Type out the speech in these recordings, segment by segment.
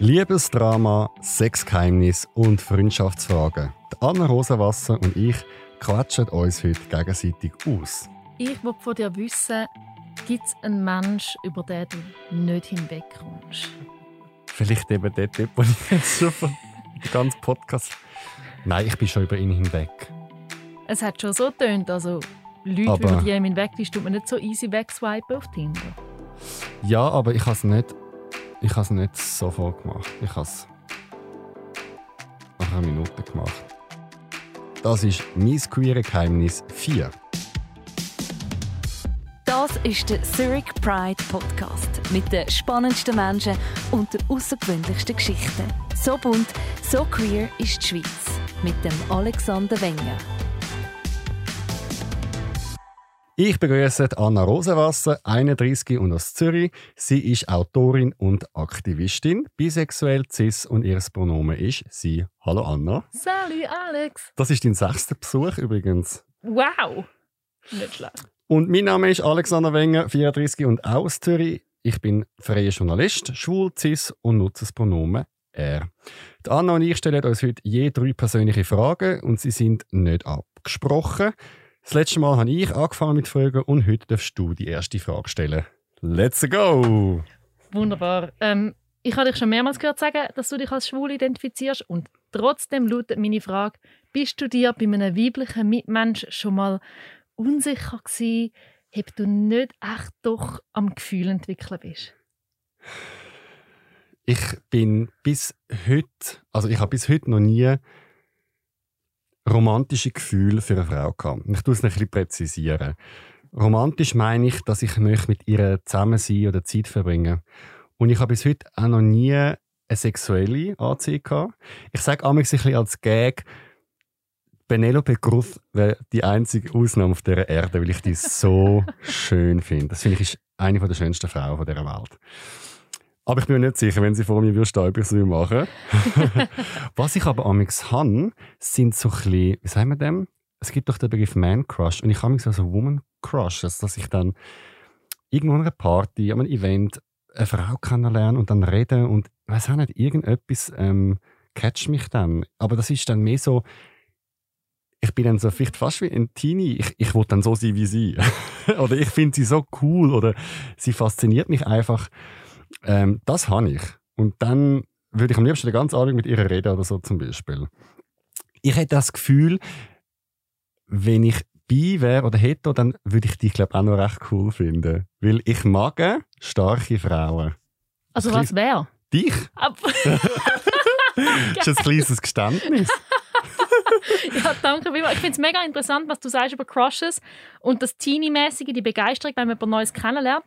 Liebesdrama, Sexgeheimnis und Freundschaftsfragen. Die Anna Rosenwasser und ich quatschen uns heute gegenseitig aus. Ich will von dir wissen, gibt es einen Menschen, über den du nicht hinwegkommst? Vielleicht eben der Typ, den ich jetzt schon dem ganzen Podcast... Nein, ich bin schon über ihn hinweg. Es hat schon so getönt, also Leute, Aber- über die hinweg ist, tut man nicht so easy wegswipen auf Tinder. Ja, aber ich habe es nicht, ich habe es nicht sofort gemacht. Ich habe es nach einer Minute gemacht. Das ist mein queere Geheimnis 4. Das ist der Zurich Pride Podcast mit den spannendsten Menschen und den außergewöhnlichsten Geschichten. So bunt, so queer ist die Schweiz mit dem Alexander Wenger. Ich begrüße Anna Rosenwasser, 31 und aus Zürich. Sie ist Autorin und Aktivistin, bisexuell, cis und ihr Pronomen ist sie. Hallo Anna. Salut Alex! Das ist dein sechster Besuch übrigens. Wow! Nicht schlecht. Und mein Name ist Alexander Wenger, 34 und aus Zürich. Ich bin freier Journalist, schwul, cis und nutze das Pronomen er. Die Anna und ich stellen uns heute je drei persönliche Fragen und sie sind nicht abgesprochen. Das letzte Mal habe ich angefangen mit Fragen und heute darfst du die erste Frage stellen. Let's go! Wunderbar. Ähm, ich habe dich schon mehrmals gehört sagen, dass du dich als schwul identifizierst und trotzdem lautet meine Frage, bist du dir bei einem weiblichen Mitmensch schon mal unsicher gewesen, ob du nicht echt doch am Gefühl entwickeln bist? Ich bin bis heute, also ich habe bis heute noch nie romantische Gefühle für eine Frau gehabt. Ich tue es ein bisschen präzisieren. Romantisch meine ich, dass ich möchte mit ihr zusammen sein oder Zeit verbringen. Und ich habe bis heute auch noch nie eine sexuelle Anziehung gehabt. Ich sage einmal ein bisschen als Gag, Penelope Cruz wäre die einzige Ausnahme auf dieser Erde, weil ich die so schön finde. Das finde ich ist eine der schönsten Frauen dieser Welt. Aber ich bin mir nicht sicher, wenn sie vor mir würde stehen, ob ich es machen Was ich aber amigs habe, sind so ein bisschen, wie sagen wir dem? Es gibt doch den Begriff Man Crush und ich habe so also Woman Crush, also dass ich dann irgendwo an einer Party, an einem Event eine Frau kennenlerne und dann reden und ich weiß auch nicht, irgendetwas ähm, catcht mich dann. Aber das ist dann mehr so, ich bin dann so vielleicht fast wie ein Teenie. Ich, ich will dann so sein wie sie. oder ich finde sie so cool oder sie fasziniert mich einfach. Ähm, das habe ich. Und dann würde ich am liebsten den ganzen Abend mit ihr reden oder so zum Beispiel. Ich hätte das Gefühl, wenn ich bi wäre oder hätte, dann würde ich dich glaube auch noch recht cool finden. Weil ich mag starke Frauen. Also was wäre? Dich? Ab- Das ist ein kleines Geständnis. ja, danke. Ich finde es mega interessant, was du sagst über Crushes und das Teenie-mäßige, die Begeisterung, wenn man jemand Neues kennenlernt.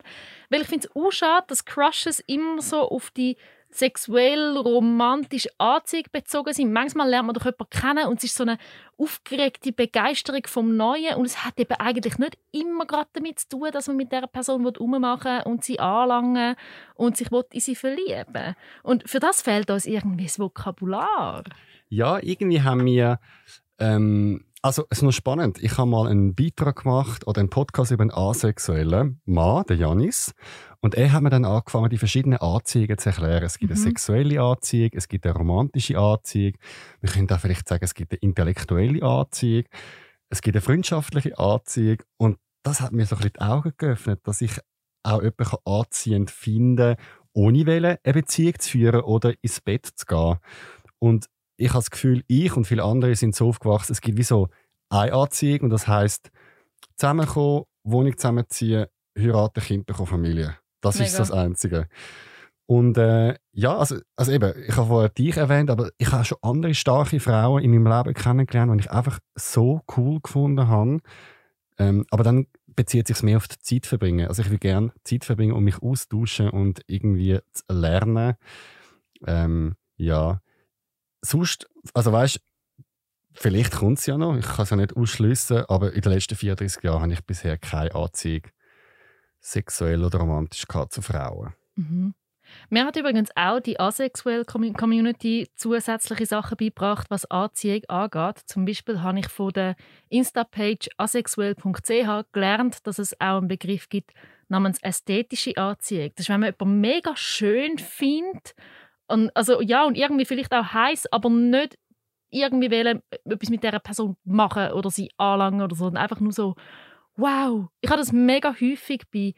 Weil ich finde es auch schade, dass Crushes immer so auf die sexuell romantische Anziehung bezogen sind. Manchmal lernt man doch jemanden kennen und es ist so eine aufgeregte Begeisterung vom Neuen und es hat eben eigentlich nicht immer gerade damit zu tun, dass man mit dieser Person rummachen will und sie anlangen und sich in sie verlieben Und für das fehlt uns irgendwie das Vokabular. Ja, irgendwie haben wir. Ähm, also, es ist noch spannend. Ich habe mal einen Beitrag gemacht oder einen Podcast über einen asexuellen Mann, den Janis. Und er hat mir dann angefangen, die verschiedenen Anziehungen zu erklären. Es gibt eine Mhm. sexuelle Anziehung, es gibt eine romantische Anziehung. Wir können da vielleicht sagen, es gibt eine intellektuelle Anziehung, es gibt eine freundschaftliche Anziehung. Und das hat mir so ein bisschen die Augen geöffnet, dass ich auch jemanden anziehend finden kann, ohne wollen, eine Beziehung zu führen oder ins Bett zu gehen. Und ich habe das Gefühl, ich und viele andere sind so aufgewachsen, es gibt wie so eine Anziehung und das heißt zusammenkommen, Wohnung zusammenziehen, heiraten, Kind bekommen, Familie. Das ist Mega. so das Einzige. Und äh, ja, also, also eben, ich habe vorher dich erwähnt, aber ich habe schon andere starke Frauen in meinem Leben kennengelernt, die ich einfach so cool gefunden habe. Ähm, aber dann bezieht sich mehr auf die Zeit verbringen. Also ich will gerne Zeit verbringen und mich austauschen und irgendwie zu lernen. Ähm, ja. Sonst, also weißt vielleicht kommt es ja noch, ich kann es ja nicht ausschließen, aber in den letzten 34 Jahren habe ich bisher keine Anziehung sexuell oder romantisch gehabt zu Frauen. Mhm. Mir hat übrigens auch die asexuelle Commu- Community zusätzliche Sachen beigebracht, was Anziehung angeht. Zum Beispiel habe ich von der Insta-Page asexuell.ch gelernt, dass es auch einen Begriff gibt namens ästhetische Anziehung. Das ist, wenn man jemanden mega schön findet, Und, also ja, und irgendwie vielleicht auch heiß, aber nicht irgendwie wollen, etwas mit dieser Person machen oder sie anlangen oder so. Und einfach nur so, wow. Ich habe das mega häufig bei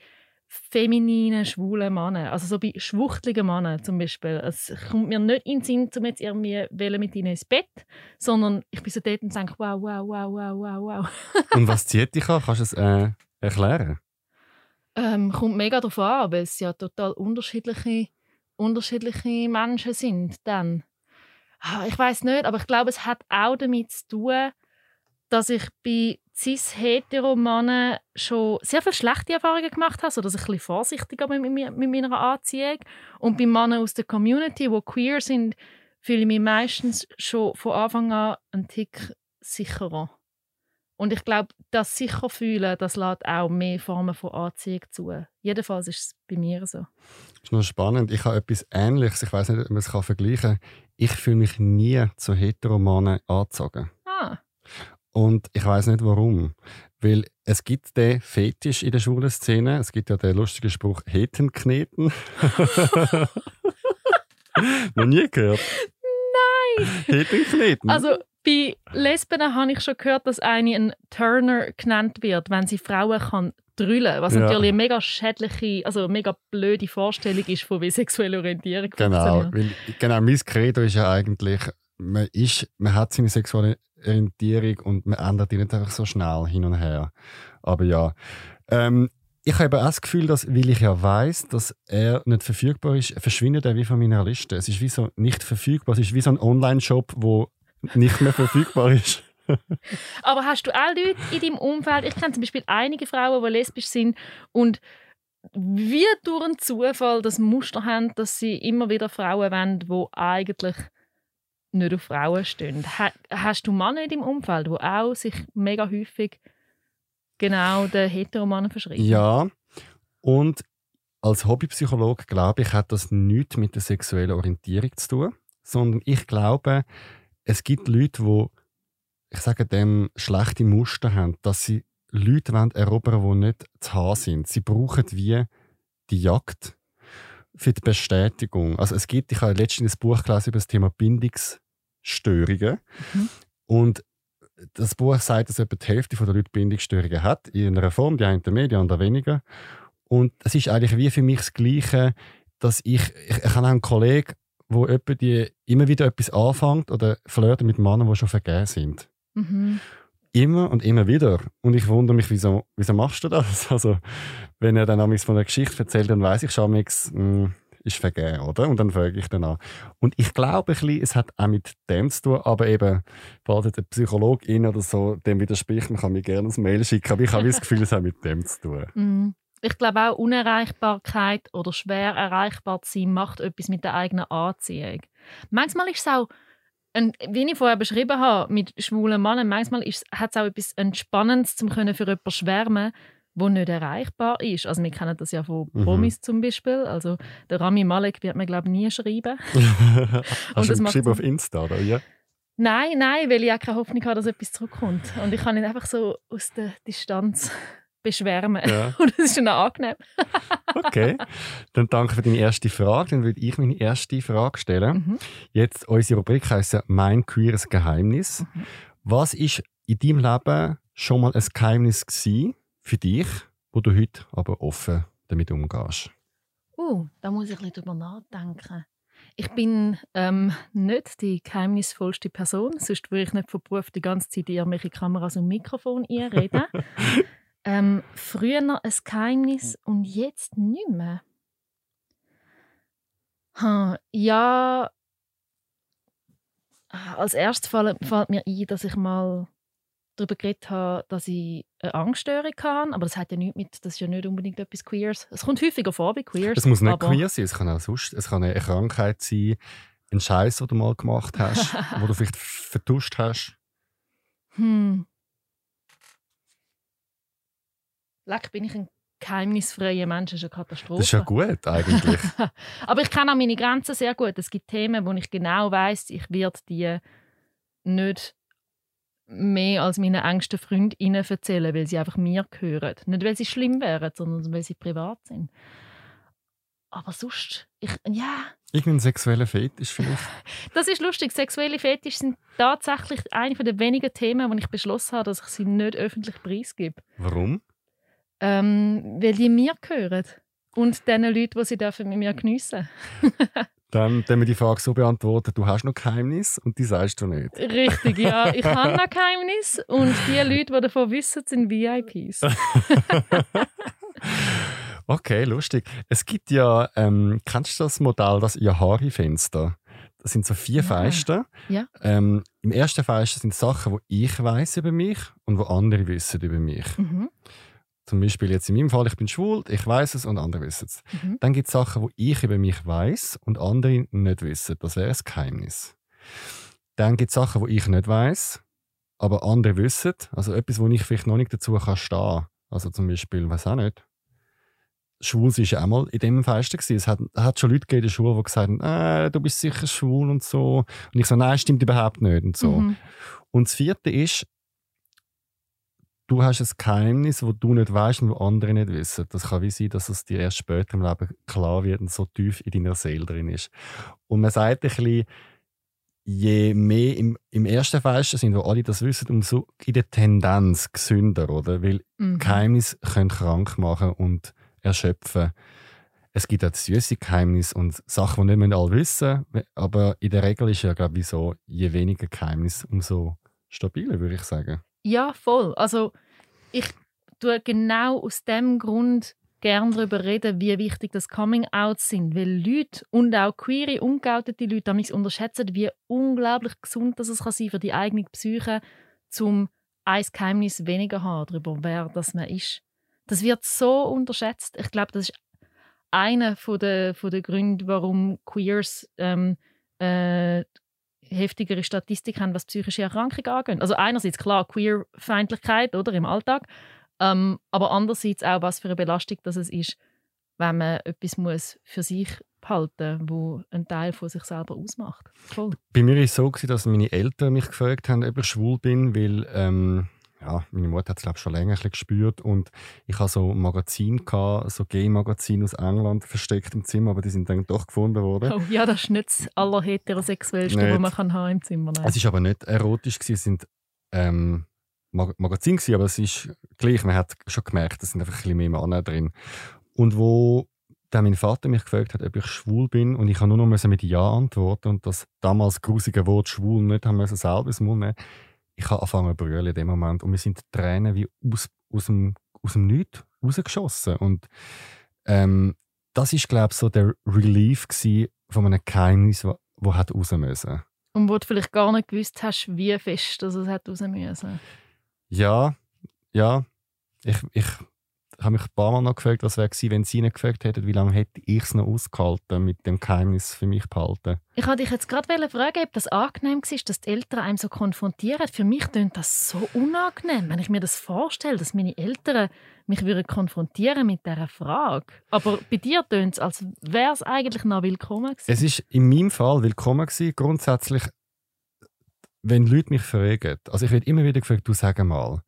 femininen, schwulen Männern. Also so bei schwuchtligen Männern zum Beispiel. Es kommt mir nicht in den Sinn, um jetzt irgendwie mit ihnen ins Bett, sondern ich bin so dort und denke, wow, wow, wow, wow, wow, wow. und was zieht dich an? Kannst du es äh, erklären? Ähm, kommt mega darauf an, weil es ja total unterschiedliche, unterschiedliche Menschen sind dann. Ah, ich weiß nicht, aber ich glaube, es hat auch damit zu tun, dass ich bei cis-hetero-Männern schon sehr viele schlechte Erfahrungen gemacht habe, sodass ich ein bisschen vorsichtiger bin mit, meiner Anziehung. Und bei Männern aus der Community, die queer sind, fühle ich mich meistens schon von Anfang an einen Tick sicherer. Und ich glaube, das sicher fühlen, das lässt auch mehr Formen von Anziehung zu. Jedenfalls ist es bei mir so. Das ist noch spannend. Ich habe etwas Ähnliches. Ich weiß nicht, ob man es vergleichen kann. Ich fühle mich nie zu Heteromanen angezogen. Ah. Und ich weiß nicht warum. Weil es gibt den Fetisch in der schwulen Szene. Es gibt ja den lustigen Spruch Hetenkneten. Noch nie gehört? Nein! Hetenkneten? Also bei Lesben habe ich schon gehört, dass eine ein Turner genannt wird, wenn sie Frauen kann drüllen, was ja. natürlich eine mega schädliche, also eine mega blöde Vorstellung ist von wie sexuelle Orientierung Genau, weil, genau, mein Credo ist ja eigentlich, man, ist, man hat seine sexuelle Orientierung und man ändert die nicht einfach so schnell hin und her. Aber ja, ähm, ich habe auch das Gefühl, dass, weil ich ja weiß, dass er nicht verfügbar ist, verschwindet er wie von meiner Liste. Es ist wie so nicht verfügbar. Es ist wie so ein Online-Shop, wo nicht mehr verfügbar ist. Aber hast du auch Leute in deinem Umfeld? Ich kenne zum Beispiel einige Frauen, die lesbisch sind und wie durch einen Zufall das Muster haben, dass sie immer wieder Frauen wollen, die eigentlich nicht auf Frauen stehen. hast du Männer in deinem Umfeld, die auch sich mega häufig genau den Heteromannen verschreiben? Ja, und als Hobbypsychologe glaube ich, hat das nichts mit der sexuellen Orientierung zu tun, sondern ich glaube, es gibt Leute, die, ich sage dem, schlechte Muster haben, dass sie Leute wollen erobern die nicht zu haben sind. Sie brauchen wie die Jagd für die Bestätigung. Also es gibt, ich habe letztens ein Buch gelesen über das Thema Bindungsstörungen. Mhm. Und das Buch sagt, dass etwa die Hälfte der Leute Bindungsstörungen hat, in einer Form, die einen mehr, die anderen weniger. Und es ist eigentlich wie für mich das Gleiche, dass ich, ich, ich habe einen Kollegen, wo jemand die immer wieder etwas anfängt oder flirtet mit Männern, die schon vergeben sind. Mhm. Immer und immer wieder. Und ich wundere mich, wieso, wieso machst du das? Also, wenn er dann von der Geschichte erzählt, dann weiß ich schon, es hm, ist vergeben, oder? Und dann frage ich dann an. Und ich glaube ein bisschen, es hat auch mit dem zu tun, aber eben, falls der Psychologin oder so dem widerspricht, man kann mir gerne ein Mail schicken, aber ich habe das Gefühl, es hat mit dem zu tun. Mhm. Ich glaube auch, Unerreichbarkeit oder schwer erreichbar zu sein, macht etwas mit der eigenen Anziehung. Manchmal ist es auch, ein, wie ich vorher beschrieben habe, mit schwulen Männern, manchmal hat es auch etwas Entspannendes, um für jemanden schwärmen wo nicht erreichbar ist. Also wir kennen das ja von mhm. Promis mhm. zum Beispiel. Also der Rami Malek wird mir glaube ich nie schreiben. Hast du geschrieben auf Insta oder ja? Nein, nein, weil ich auch keine Hoffnung habe, dass etwas zurückkommt. Und ich kann ihn einfach so aus der Distanz beschwärmen. Ja. Und das ist schon angenehm. okay, dann danke für deine erste Frage. Dann würde ich meine erste Frage stellen. Mhm. Jetzt, unsere Rubrik heisst «Mein queeres Geheimnis». Mhm. Was ist in deinem Leben schon mal ein Geheimnis für dich, wo du heute aber offen damit umgehst? Uh, da muss ich ein bisschen drüber nachdenken. Ich bin ähm, nicht die geheimnisvollste Person, sonst würde ich nicht von Beruf die ganze Zeit in irgendwelche Kameras und Mikrofon einreden. Ähm, früher noch ein Geheimnis und jetzt nicht mehr. Hm, ja, als erstes fällt, fällt, mir ein, dass ich mal darüber geredet habe, dass ich eine Angststörung habe. Aber das hat ja nichts mit, das ist ja nicht unbedingt etwas Queers. Es kommt häufiger vor bei Queers. Es muss nicht queer sein, es kann auch sonst, es kann eine Krankheit sein, ein Scheiß, den du mal gemacht hast, wo du vielleicht vertuscht hast. Hm. Leck, bin ich ein geheimnisfreier Mensch, das ist eine Katastrophe. Das ist ja gut, eigentlich. Aber ich kenne auch meine Grenzen sehr gut. Es gibt Themen, wo ich genau weiß, ich werde die nicht mehr als meine engsten Freundinnen erzählen, weil sie einfach mir gehören. Nicht, weil sie schlimm wären, sondern weil sie privat sind. aber sonst, ich, ja. Irgendein sexueller Fetisch vielleicht? Das ist lustig. Sexuelle Fetisch sind tatsächlich eine der wenigen Themen, wo ich beschlossen habe, dass ich sie nicht öffentlich preisgebe. Warum? Ähm, weil die mir gehören. Und den Leuten, die sie dürfen mit mir geniessen Dann, dann wir die Frage so beantworten, du hast noch Geheimnis und die sagst du nicht. Richtig, ja. Ich habe noch Geheimnis und die Leute, die davon wissen, sind VIPs. okay, lustig. Es gibt ja, ähm, kennst du das Modell, das Yahari-Fenster? Das sind so vier Ja. Feisten. Ja. Ähm, Im ersten Feisten sind Sachen, die ich weiß über mich und wo andere wissen über mich. Mhm. Zum Beispiel jetzt in meinem Fall, ich bin schwul, ich weiß es und andere wissen es. Mhm. Dann gibt es Sachen, wo ich über mich weiß und andere nicht wissen. Das wäre ein Geheimnis. Dann gibt es Sachen, wo ich nicht weiß, aber andere wissen. Also etwas, wo ich vielleicht noch nicht dazu kann stehen. Also zum Beispiel, weiß auch nicht. Schwul war ja auch mal in dem Feisten. Es hat, hat schon Leute gegeben in der Schule, die gesagt haben, äh, du bist sicher schwul und so. Und ich so, nein, stimmt überhaupt nicht und so. Mhm. Und das vierte ist, du hast ein Geheimnis, wo du nicht weißt und wo andere nicht wissen. Das kann wie sein, dass es dir erst später im Leben klar wird und so tief in deiner Seele drin ist. Und man sagt ein bisschen, je mehr im, im ersten Festen sind, wo alle das wissen, umso in der Tendenz gesünder, oder? Weil Mhm. Geheimnisse können krank machen und erschöpfen. Es gibt auch süße Geheimnisse und Sachen, die nicht alle wissen. Aber in der Regel ist ja, glaube ich, so, je weniger Geheimnis, umso stabiler, würde ich sagen. Ja, voll. Also ich tue genau aus dem Grund gern darüber reden, wie wichtig das Coming-out sind, weil Leute und auch queere, ungeoutete Leute damals unterschätzen, wie unglaublich gesund das es kann sein für die eigene Psyche, zum ein Geheimnis weniger haben darüber, wer das man ist. Das wird so unterschätzt. Ich glaube, das ist einer von der, von der Gründe, warum Queers ähm, äh, heftigere Statistik haben, was psychische Erkrankungen angeht. Also einerseits klar Queer-Feindlichkeit oder im Alltag, ähm, aber andererseits auch was für eine Belastung das es ist, wenn man etwas muss für sich behalten, wo ein Teil von sich selber ausmacht. Voll. Bei mir war es so, dass meine Eltern mich gefragt haben, ob ich schwul bin, weil ähm, ja, meine Mutter hat es glaube schon länger ein gespürt und ich hatte so ein Magazin, gehabt, so Gay-Magazin aus England versteckt im Zimmer, aber die sind dann doch gefunden worden. Oh, ja, das ist nicht das allerheterosexuellste, was man kann haben im Zimmer haben Es ist aber nicht erotisch, gewesen, es sind ähm, Mag Magazin gewesen, aber es ist gleich, man hat schon gemerkt, es sind einfach ein bisschen mehr Männer drin. Und wo dann mein Vater mich gefragt hat, ob ich schwul bin und ich habe nur noch mit Ja antworten und das damals grusige Wort schwul nicht haben müssen selber ins Mund nehmen. Ich habe angefangen zu brüllen in dem Moment und mir sind Tränen wie aus, aus, dem, aus dem Nichts rausgeschossen und ähm, das ist glaube ich so der Relief von einem Geheimnis, wo, wo hat raus müssen. Und wo du vielleicht gar nicht gewusst hast, wie fest dass es hat raus müssen. Ja, ja. Ich, ich habe mich ein paar Mal noch gefragt, was wäre gewesen, wenn sie nicht gefragt hätten, wie lange hätte ich es noch ausgehalten, mit dem Geheimnis für mich behalten. Ich wollte dich jetzt gerade fragen, ob das angenehm war, dass die Eltern einem so konfrontieren. Für mich klingt das so unangenehm, wenn ich mir das vorstelle, dass meine Eltern mich würden konfrontieren mit dieser Frage. Aber bei dir tönt es, als wäre es eigentlich noch willkommen gewesen. Es ist in meinem Fall willkommen gewesen, grundsätzlich, wenn Leute mich fragen. Also ich werde immer wieder gefragt, du sag mal,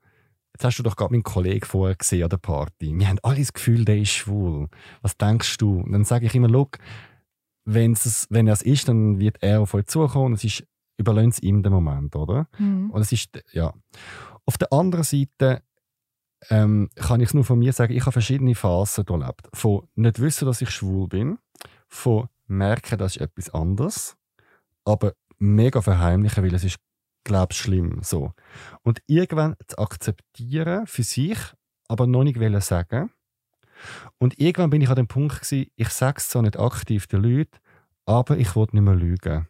jetzt hast du doch gerade meinen Kollegen vorher gesehen an der Party. Wir haben alle das Gefühl, der ist schwul. Was denkst du? Und dann sage ich immer, look, wenn's wenn er es ist, dann wird er auf euch zukommen. Es ist, es ihm den Moment, oder? Mhm. Und es ist, ja. Auf der anderen Seite ähm, kann ich es nur von mir sagen, ich habe verschiedene Phasen durchlebt. Von nicht wissen, dass ich schwul bin, von merken, das ist etwas anderes, aber mega verheimlichen, weil es ist, glaube ich, schlimm. So. Und irgendwann zu akzeptieren für sich, aber noch nicht wollen sagen. Und irgendwann bin ich an dem Punkt gewesen, ich sage es zwar nicht aktiv den Leuten, aber ich wollte nicht mehr lügen.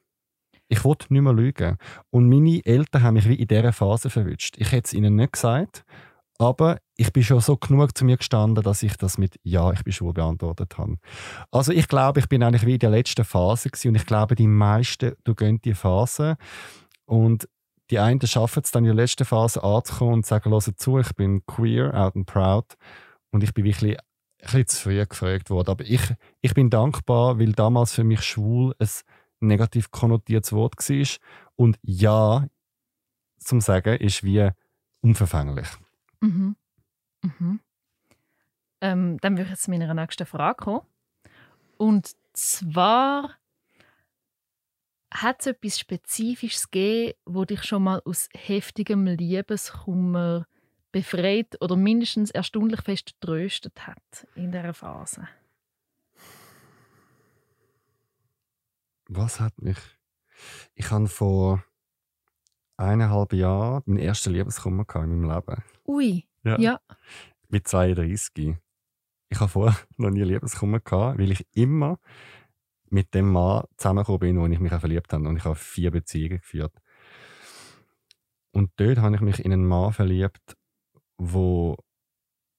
Ich wollte nicht mehr lügen. Und meine Eltern haben mich wie in dieser Phase verwünscht. Ich hätte es ihnen nicht gesagt, aber ich bin schon so genug zu mir gestanden, dass ich das mit Ja, ich bin schwul beantwortet habe. Also ich glaube, ich bin eigentlich wie in der letzten Phase gewesen. und ich glaube, die meisten gehen die Phase und die einen schaffen es dann in der letzten Phase anzukommen und sagen, hört zu, ich bin queer, out and proud und ich bin wirklich ein bisschen zu früh gefragt worden. Aber ich, ich bin dankbar, weil damals für mich schwul ein negativ konnotiertes Wort war und Ja zum Sagen ist wie unverfänglich. Mhm. Mhm. Ähm, dann würde ich jetzt zu meiner nächsten Frage kommen. Und zwar hat es etwas Spezifisches gegeben, wo dich schon mal aus heftigem Liebeskummer befreit oder mindestens erstaunlich fest tröstet hat in dieser Phase? Was hat mich? Ich habe vor eineinhalb Jahren meinen ersten Liebeskummer in meinem Leben. Ui, Ja. ja. Mit 32. Ich habe vorher noch nie Liebeskummer gehabt, weil ich immer mit dem Mann zusammengekommen bin, wo ich mich auch verliebt habe. Und ich habe vier Beziehungen geführt. Und dort habe ich mich in einen Mann verliebt, wo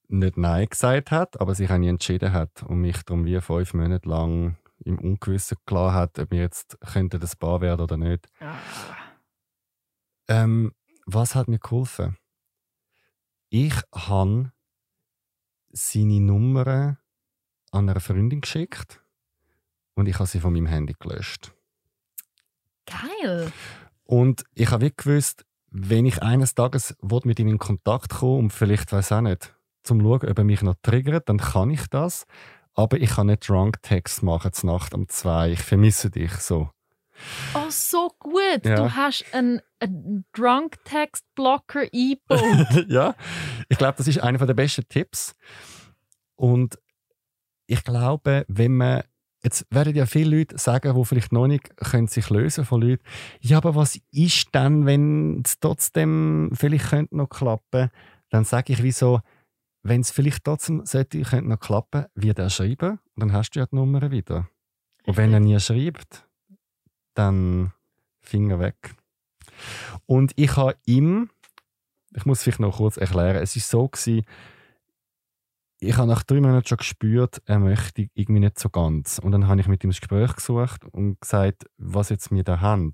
nicht Nein gesagt hat, aber sich auch nie entschieden hat und mich darum wie fünf Monate lang im Ungewissen gelassen hat, ob wir jetzt könnte das Paar werden oder nicht. Ah. Ähm, was hat mir geholfen? Ich habe seine Nummer an eine Freundin geschickt und ich habe sie von meinem Handy gelöscht. Geil. Und ich habe wie gewusst, wenn ich eines Tages mit ihm in Kontakt kommen und vielleicht weiß auch nicht, zum schauen, ob er mich noch triggert, dann kann ich das. Aber ich kann nicht Drunk Text machen zur Nacht um zwei. Ich vermisse dich so. Oh, so gut. Ja. Du hast einen, einen Drunk Text Blocker eingebaut. ja, ich glaube, das ist einer der besten Tipps. Und ich glaube, wenn man Jetzt werden ja viele Leute sagen, die vielleicht noch nicht können sich lösen von Leuten. Ja, aber was ist denn, wenn es trotzdem vielleicht könnte noch klappen? Dann sage ich, wieso, wenn es vielleicht trotzdem sollte, könnte noch klappen, wird er schreiben und dann hast du ja die Nummer wieder. Und wenn er nie schreibt, dann Finger weg. Und ich habe ihm, ich muss vielleicht noch kurz erklären, es ist so gewesen, ich habe nach drei Monaten schon gespürt, er möchte irgendwie nicht so ganz. Und dann habe ich mit ihm das Gespräch gesucht und gesagt, was jetzt wir da haben.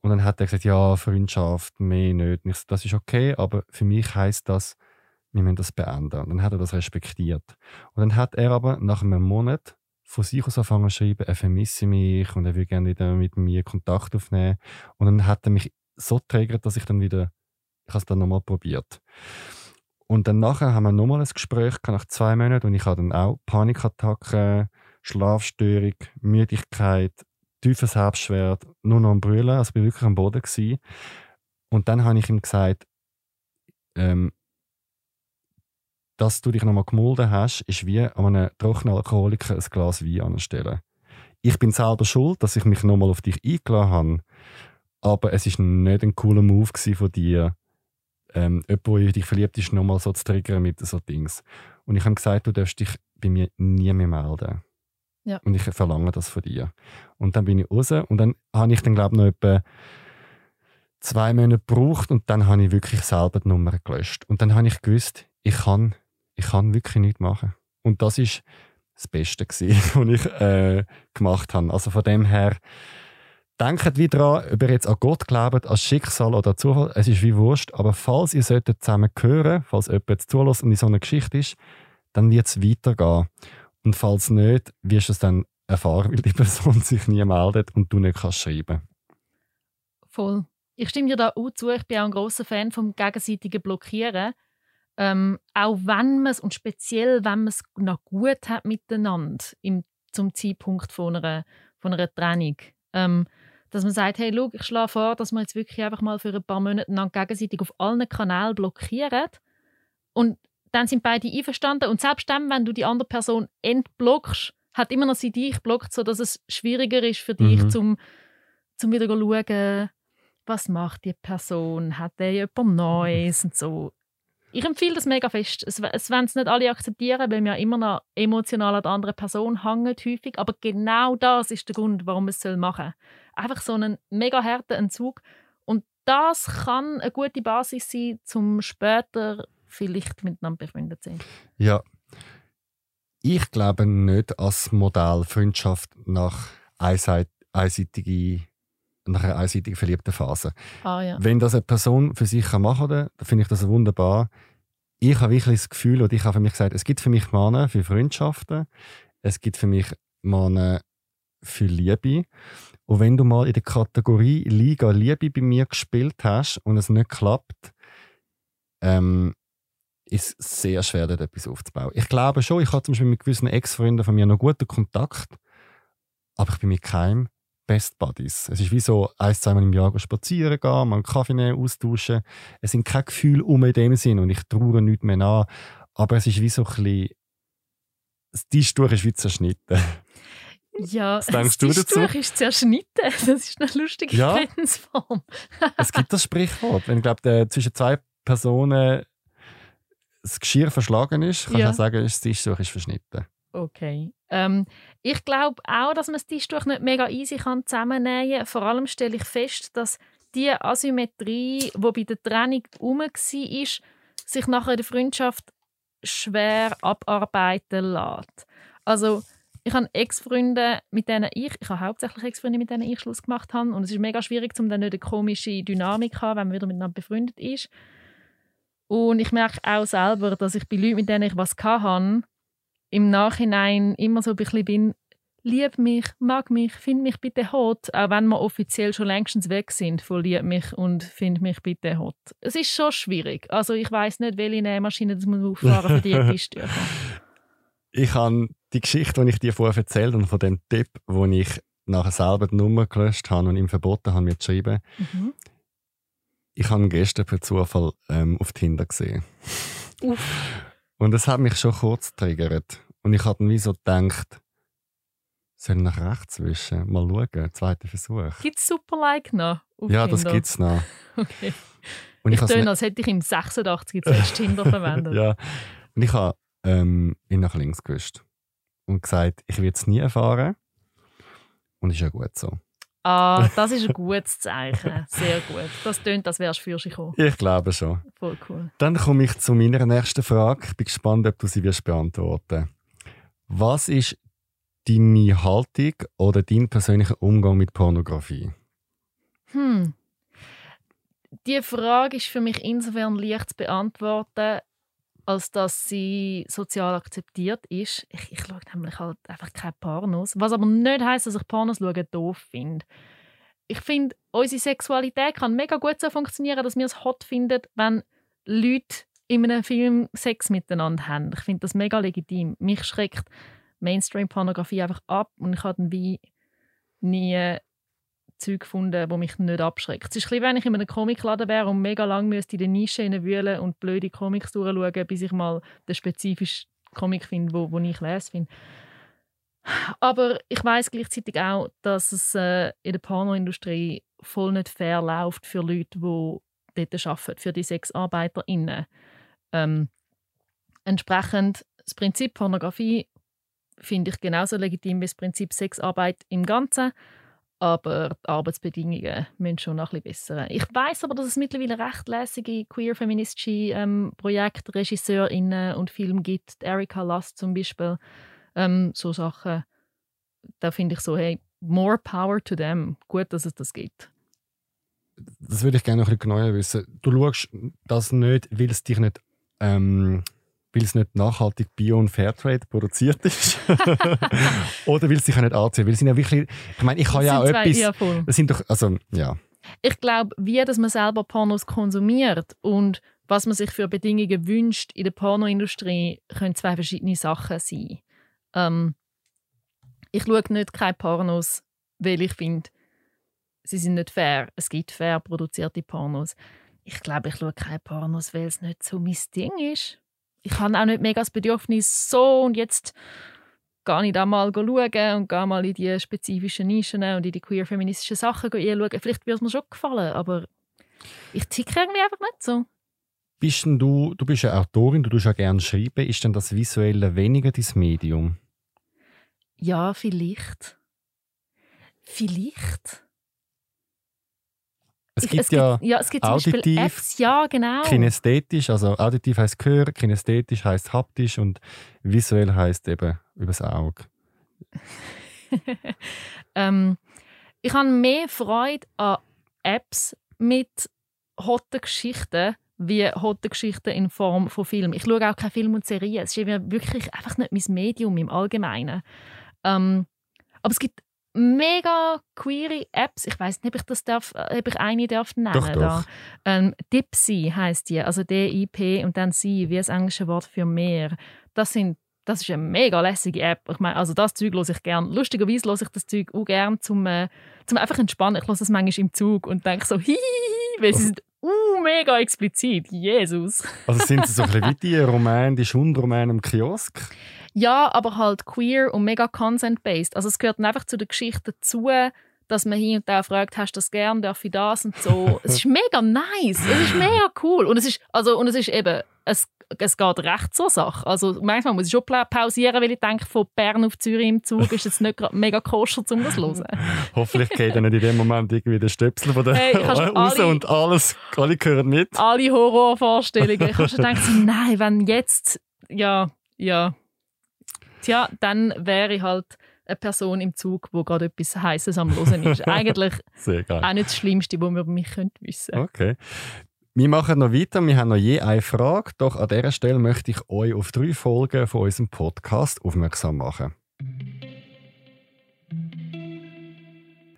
Und dann hat er gesagt, ja, Freundschaft, mehr nicht. So, das ist okay, aber für mich heißt das, wir müssen das beenden. Und dann hat er das respektiert. Und dann hat er aber nach einem Monat von sich aus angefangen zu schreiben, er vermisse mich und er will gerne wieder mit mir Kontakt aufnehmen. Und dann hat er mich so triggert, dass ich dann wieder, ich habe es dann nochmal probiert. Und dann nachher haben wir nochmal ein Gespräch nach zwei Monaten und ich hatte dann auch Panikattacken, Schlafstörung, Müdigkeit, tiefes Herzschwert, nur noch am Brüllen, also ich war wirklich am Boden. Gewesen. Und dann habe ich ihm gesagt, ähm, dass du dich nochmal gemulden hast, ist wie an einem trockenen Alkoholiker ein Glas Wein anstellen. Ich bin selber schuld, dass ich mich nochmal auf dich eingeladen habe, aber es ist nicht ein cooler Move von dir, ähm, jemand, der in dich verliebt ist, nochmal so zu triggern mit so Dings. Und ich habe gesagt, du darfst dich bei mir nie mehr melden. Ja. Und ich verlange das von dir. Und dann bin ich raus und dann habe ich dann, glaube ich, noch etwa zwei Monate gebraucht und dann habe ich wirklich selber die Nummer gelöscht. Und dann habe ich gewusst, ich kann, ich kann wirklich nichts machen. Und das ist das Beste gewesen, was ich äh, gemacht habe. Also von dem her, denkt wieder an, ob ihr jetzt an Gott glaubt, an Schicksal oder an Zufall, es ist wie Wurscht, aber falls ihr solltet zusammen hören, falls jemand jetzt zulässt und in so einer Geschichte ist, dann wird es weitergehen. Und falls nicht, wirst du es dann erfahren, weil die Person sich nie meldet und du nicht kannst schreiben. Voll. Ich stimme dir da auch zu. Ich bin auch ein großer Fan vom gegenseitigen Blockieren. Ähm, auch wenn man es, und speziell wenn man es noch gut hat miteinander im, zum Zeitpunkt von einer, von einer Trennung. Ähm, dass man sagt, hey, schau, ich schlage vor, dass wir jetzt wirklich einfach mal für ein paar Monate lang gegenseitig auf allen Kanälen blockieren. Und dann sind beide einverstanden. Und selbst dann, wenn du die andere Person entblockst, hat immer noch sie dich blockt, sodass es schwieriger ist für dich, Mhm. zum, zum wieder zu schauen, was macht die Person, hat der jemand Neues und so. Ich empfehle das mega fest. Es, es wollen es nicht alle akzeptieren, weil wir ja immer noch emotional an der anderen Person hängen, häufig. Aber genau das ist der Grund, warum man es machen soll. Einfach so einen mega harten Entzug. Und das kann eine gute Basis sein, um später vielleicht miteinander befreundet zu sein. Ja. Ich glaube nicht als Modell Freundschaft nach einseit- einseitige, nach einer einseitigen verliebten Phase. Ah ja. Wenn das eine Person für sich kann machen kann, dann finde ich das wunderbar. Ich habe wirklich das Gefühl, und ich habe für mich gesagt, es gibt für mich Männer für Freundschaften, es gibt für mich Männer für Liebe. Und wenn du mal in der Kategorie Liga Liebe bei mir gespielt hast und es nicht klappt, ähm, ist es sehr schwer, dort etwas aufzubauen. Ich glaube schon, ich habe zum Beispiel mit gewissen Ex-Freunden von mir noch guten Kontakt, aber ich bin mit keinem Best Buddies. Es ist wie so, ein, zweimal im Jahr spazieren gehen, mal einen Kaffee nehmen, austauschen. Es sind keine Gefühle um in dem Sinn und ich traue nichts mehr nach. Aber es ist wie so ein bisschen, das Tischtuch ist wie zerschnitten. Ja, das du dazu? Tischtuch ist zerschnitten. Das ist eine lustige Ja. Redensform. es gibt das Sprichwort. Wenn ich glaube, zwischen zwei Personen das Geschirr verschlagen ist, kann Ja. ich auch sagen, das Tischtuch ist verschnitten. Okay. Ähm, ich glaube auch, dass man das Tischtuch nicht mega easy kann zusammennähen kann. Vor allem stelle ich fest, dass die Asymmetrie, die bei der Trennung herum war, sich nachher in der Freundschaft schwer abarbeiten lässt. Also, ich habe Ex-Freunde, mit denen ich, ich habe hauptsächlich Ex-Freunde, mit denen ich Schluss gemacht habe. Und es ist mega schwierig, um dann nicht eine komische Dynamik zu haben, wenn man wieder miteinander befreundet ist. Und ich merke auch selber, dass ich bei Leuten, mit denen ich was hatte, im Nachhinein immer so ein bisschen bin, lieb mich, mag mich, find mich bitte hot, auch wenn wir offiziell schon längstens weg sind von lieb mich und find mich bitte hot. Es ist schon schwierig. Also ich weiß nicht, welche Nähmaschine das muss auffahren für die Tischtücher. Ich habe die Geschichte, die ich dir vorher erzählt und von dem Tipp, wo ich nachher selber die Nummer gelöscht habe und ihm verboten habe, mir zu schreiben, Mhm. ich habe ihn gestern per Zufall ähm, auf Tinder gesehen. Uff. Und das hat mich schon kurz getriggert. Und ich habe dann wie so gedacht, soll ich nach rechts wischen? Mal schauen, zweiter Versuch. Gibt es Superlike noch? ja, das Tinder? gibt es noch. Okay. Und Ich has töne, ne- als hätte ich im 86 zuerst Tinder verwendet. ja. Und ich habe ähm, ihn nach links gewischt. Und gesagt, ich werde es nie erfahren. Und ist ja gut so. Ah, das ist ein gutes Zeichen. Sehr gut. Das tönt, als wärst du für sich gekommen. Ich glaube schon. Voll cool. Dann komme ich zu meiner nächsten Frage. Ich bin gespannt, ob du sie wirst beantworten Was ist deine Haltung oder dein persönlicher Umgang mit Pornografie? Hm. Die Frage ist für mich insofern leicht zu beantworten, als dass sie sozial akzeptiert ist. Ich, ich schaue nämlich halt einfach keine Pornos. Was aber nicht heißt, dass ich Pornos schauen doof finde. Ich finde, unsere Sexualität kann mega gut so funktionieren, dass wir es hot finden, wenn Leute in einem Film Sex miteinander haben. Ich finde das mega legitim. Mich schreckt Mainstream-Pornografie einfach ab und ich habe dann wie nie Zeug gefunden, wo mich nicht abschreckt. Es ist ein bisschen, wenn ich in einem Comicladen wäre und mega lang müsste in der Nische wühlen und blöde Comics durchschauen, bis ich mal den spezifischen Comic finde, wo, wo ich lese finde. Aber ich weiß gleichzeitig auch, dass es äh, in der Pornoindustrie voll nicht fair läuft für Leute, die dort arbeiten, für die SexarbeiterInnen. Ähm, entsprechend, das Prinzip Pornografie finde ich genauso legitim wie das Prinzip Sexarbeit im Ganzen. Aber die Arbeitsbedingungen müssen schon noch ein bisschen besser. Ich weiß aber, dass es mittlerweile recht lässige queer-feministische ähm, Projekte, RegisseurInnen und Filme gibt. Erika Lust zum Beispiel. Ähm, so Sachen. Da finde ich so, hey, more power to them. Gut, dass es das gibt. Das würde ich gerne noch ein bisschen genauer wissen. Du schaust das nicht, weil es dich nicht, ähm, weil es nicht nachhaltig Bio- und Fairtrade produziert ist? Oder weil es dich auch nicht anzieht? Weil es sind ja wirklich, ich meine, ich kann ja auch etwas, das sind doch, also, ja. Ich glaube, wie dass man selber Pornos konsumiert und was man sich für Bedingungen wünscht in der Pornoindustrie, können zwei verschiedene Sachen sein. Ähm, ich schaue nicht keine Pornos, weil ich finde, sie sind nicht fair. Es gibt fair produzierte Pornos. Ich glaube, ich schaue keine Pornos, weil es nicht so mein Ding ist. Ich habe auch nicht mega das Bedürfnis, so und jetzt gehe ich da mal schauen und gehe mal in die spezifischen Nischen und in die queer-feministischen Sachen schauen. Vielleicht würde es mir schon gefallen, aber ich ticke irgendwie einfach nicht so. Bist denn du, du bist ja Autorin, du tust ja gerne schreiben. Ist denn das Visuelle weniger dein Medium? Ja, vielleicht. Vielleicht. Es gibt es ja ja, es gibt zum Beispiel auditiv, Apps, ja, genau. kinästhetisch, also auditiv heißt Gehör, kinästhetisch heißt haptisch und visuell heißt eben übers Auge. ähm, ich habe mehr Freude an Apps mit hotten Geschichten wie hotte Geschichten in Form von Film. Ich schaue auch keine Filme und Serien. Es ist eben wirklich einfach nicht mein Medium im Allgemeinen. Ähm, aber es gibt mega queere Apps. Ich weiß nicht, ob ich das darf, ob ich eine darf nennen Doch, doch. Da. Ähm, Dipsy heißt die, also D-I-P und dann sie, wie das englische Wort für Meer. Das sind das ist eine mega lässige App. Ich meine, also das Zeug höre ich gerne. Lustigerweise höre ich das Zeug auch gerne zum, äh, zum einfach entspannen. Ich höre das manchmal im Zug und denke so, hihihi, weil sie sind uh, mega explizit. Jesus. Also sind sie so ein bisschen wie die Romane, die Schundromane im Kiosk? Ja, aber halt queer und mega consent-based. Also es gehört einfach zu der Geschichte dazu, dass man hier und da fragt, hast du das gern, darf ich das und so. es ist mega nice, es ist mega cool und es ist, also, und es ist eben, es, es geht recht zur Sache. Also manchmal muss ich schon pausieren, weil ich denke, von Bern auf Zürich im Zug ist jetzt nicht gerade mega koscher, um das zu hören. Hoffentlich geht dann nicht in dem Moment irgendwie der Stöpsel von der Hey, raus alle- und alles, alle hören mit. Alle Horrorvorstellungen. Ich habe schon gedacht, nein, wenn jetzt, ja, ja, tja, dann wäre ich halt eine Person im Zug, wo gerade etwas Heißes am Hören ist. Eigentlich auch nicht das Schlimmste, was man über mich wissen Okay. Wir machen noch weiter. Wir haben noch je eine Frage. Doch an dieser Stelle möchte ich euch auf drei Folgen von unserem Podcast aufmerksam machen.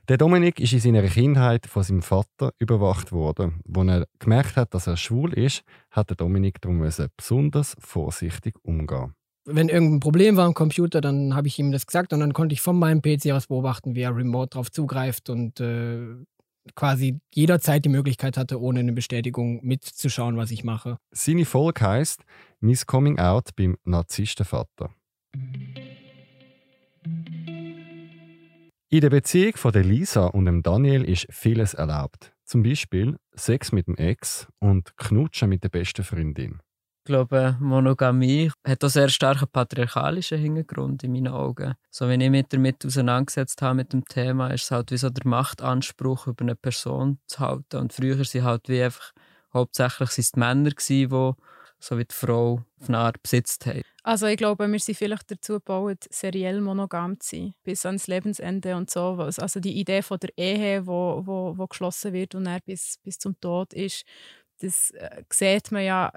Der Dominik ist in seiner Kindheit von seinem Vater überwacht worden. Als er gemerkt hat, dass er schwul ist, hat der Dominik darum besonders vorsichtig umgehen. Wenn irgendein Problem war am Computer, dann habe ich ihm das gesagt und dann konnte ich von meinem PC aus beobachten, wie er remote drauf zugreift und äh, quasi jederzeit die Möglichkeit hatte, ohne eine Bestätigung mitzuschauen, was ich mache. Seine Folge heisst «Miss Coming Out beim Narzisstenvater». In der Beziehung von der Lisa und dem Daniel ist vieles erlaubt. Zum Beispiel Sex mit dem Ex und Knutschen mit der besten Freundin. Ich glaube, Monogamie hat auch sehr starken patriarchalischen Hintergrund in meinen Augen. So, wenn ich mich damit auseinandergesetzt habe mit dem Thema, ist es halt wie so der Machtanspruch über eine Person zu halten. Und früher sind halt wie einfach hauptsächlich die Männer gewesen, die so wie die Frau auf eine Art besitzt haben. Also ich glaube, wir sind vielleicht dazu gebaut, seriell monogam zu sein, bis ans Lebensende und so. Was- Also die Idee von der Ehe, wo, wo, wo geschlossen wird und dann bis, bis zum Tod ist, das äh, sieht man ja,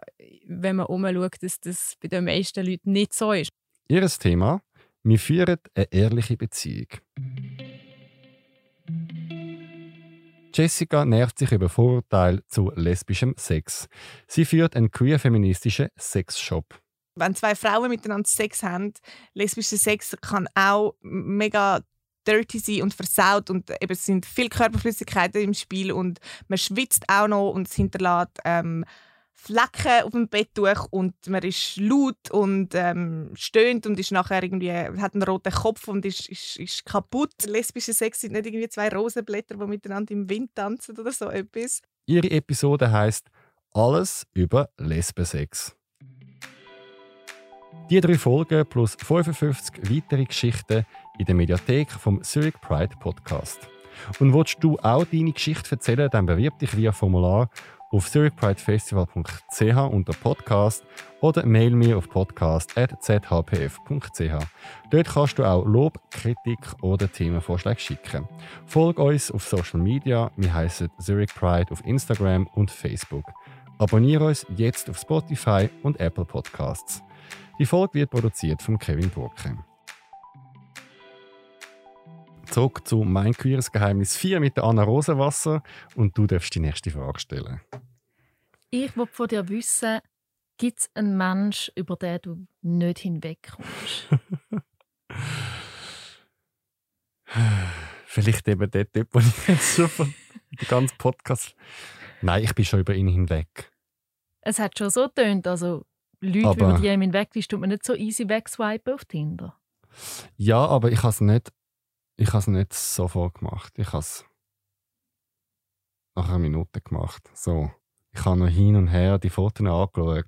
wenn man umschaut, dass das bei den meisten Leuten nicht so ist. Ihr Thema: Wir führen eine ehrliche Beziehung. Jessica nervt sich über Vorurteile zu lesbischem Sex. Sie führt einen queer-feministischen Sexshop. wenn zwei Frauen miteinander Sex haben, lesbischer Sex kann auch mega dirty sein und versaut und eben es sind viele Körperflüssigkeiten im Spiel und man schwitzt auch noch und es hinterlässt ähm, Flecken auf dem Betttuch und man ist laut und ähm, stöhnt und ist nachher irgendwie hat einen roten Kopf und ist, ist, ist kaputt. Lesbischer Sex sind nicht irgendwie zwei Rosenblätter, die miteinander im Wind tanzen oder so etwas. Ihre Episode heißt Alles über Lesbensex. Die drei Folgen plus 55 weitere Geschichten in der Mediathek vom Zurich Pride Podcast. Und willst du auch deine Geschichte erzählen, dann bewirb dich via Formular auf zurichpridefestival.ch unter Podcast oder mail mir auf podcast.zhpf.ch. Dort kannst du auch Lob, Kritik oder Themenvorschläge schicken. Folge uns auf Social Media. Wir heißen Zurich Pride auf Instagram und Facebook. Abonniere uns jetzt auf Spotify und Apple Podcasts. Die Folge wird produziert von Kevin Burke. Zurück zu Mein queeres Geheimnis 4 mit der Anna Rosenwasser und du darfst die nächste Frage stellen. Ich will von dir wissen, gibt es einen Mensch, über den du nicht hinwegkommst? Vielleicht eben der Typ, den ich jetzt schon von den ganzen Podcast. Nein, ich bin schon über ihn hinweg. es hat schon so getönt, also Leute, Aber- über die einem hinweg ist, tut man nicht so easy wegswipen auf Tinder. Ja, aber ich habe es nicht, ich habe es nicht sofort gemacht. Ich habe es nach einer Minute gemacht. So, ich habe noch hin und her die Fotos angeschaut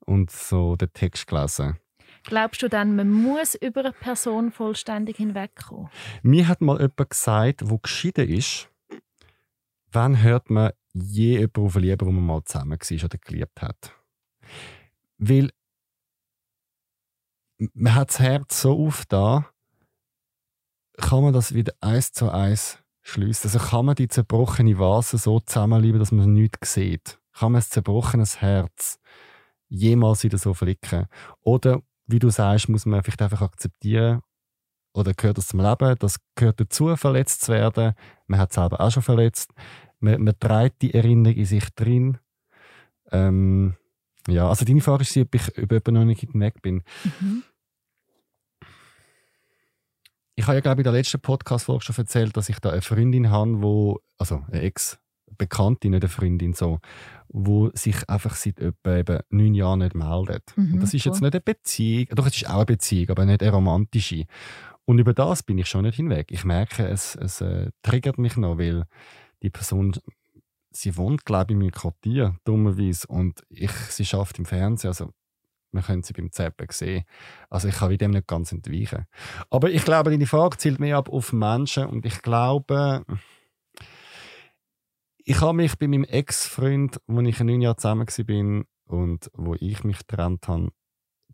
und so den Text gelesen. Glaubst du dann, man muss über eine Person vollständig hinwegkommen? Mir hat mal jemand gesagt, wo geschieden ist, wann hört man je jemanden auf lieben, wo man mal zusammen war oder geliebt hat. Weil man hat das Herz so aufgetan, kann man das wieder eins zu eins schliessen. Also kann man die zerbrochene Vase so zusammenlieben, dass man nichts sieht. Kann man ein zerbrochenes Herz jemals wieder so flicken? Oder, wie du sagst, muss man vielleicht einfach akzeptieren, oder gehört das zum Leben, das gehört dazu, verletzt zu werden. Man hat selber auch schon verletzt. Man, man trägt die Erinnerung in sich drin. Ähm, ja, also deine Frage ist, ob ich über noch nicht hinweg bin. Mhm. Ich habe ja, glaube ich, in der letzten Podcast-Folge schon erzählt, dass ich da eine Freundin habe, wo, also eine Ex-Bekannte, nicht eine Freundin, so, wo sich einfach seit etwa eben neun Jahren nicht meldet. Mhm, Und das ist jetzt cool. nicht eine Beziehung, doch es ist auch eine Beziehung, aber nicht eine romantische. Und über das bin ich schon nicht hinweg. Ich merke, es, es äh, triggert mich noch, weil die Person, sie wohnt, glaube ich, in meinem Quartier, dummerweise, und ich, sie schafft im Fernsehen, also man könnte sie beim Zappen sehen. Also ich kann dem nicht ganz entweichen. Aber ich glaube, deine Frage zielt mehr ab auf Menschen und ich glaube, ich habe mich bei meinem Ex-Freund, wo ich neun Jahre zusammen war und wo ich mich getrennt habe,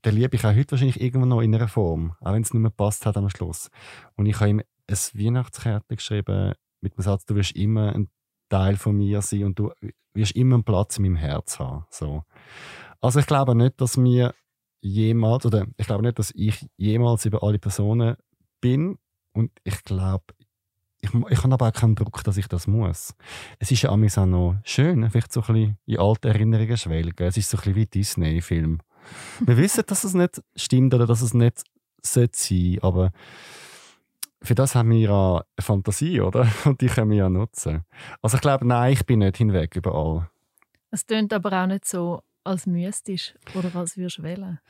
den liebe ich auch heute wahrscheinlich irgendwo noch in einer Form, auch wenn es nicht mehr gepasst hat am Schluss. Und ich habe ihm ein Weihnachtskärtchen geschrieben mit dem Satz, du wirst immer ein Teil von mir sein und du wirst immer einen Platz in meinem Herz haben. So. Also ich glaube nicht, dass wir jemals, oder ich glaube nicht, dass ich jemals über alle Personen bin und ich glaube, ich, ich habe aber auch keinen Druck, dass ich das muss. Es ist ja auch noch schön, vielleicht so ein bisschen in alte Erinnerungen schwelgen. Es ist so ein bisschen wie Disney-Film. Wir wissen, dass es nicht stimmt oder dass es nicht sollte sein, aber für das haben wir ja eine Fantasie, oder? Und die können wir ja nutzen. Also ich glaube, nein, ich bin nicht hinweg über all. Es tönt aber auch nicht so, als müsstest oder als würdest du wählen.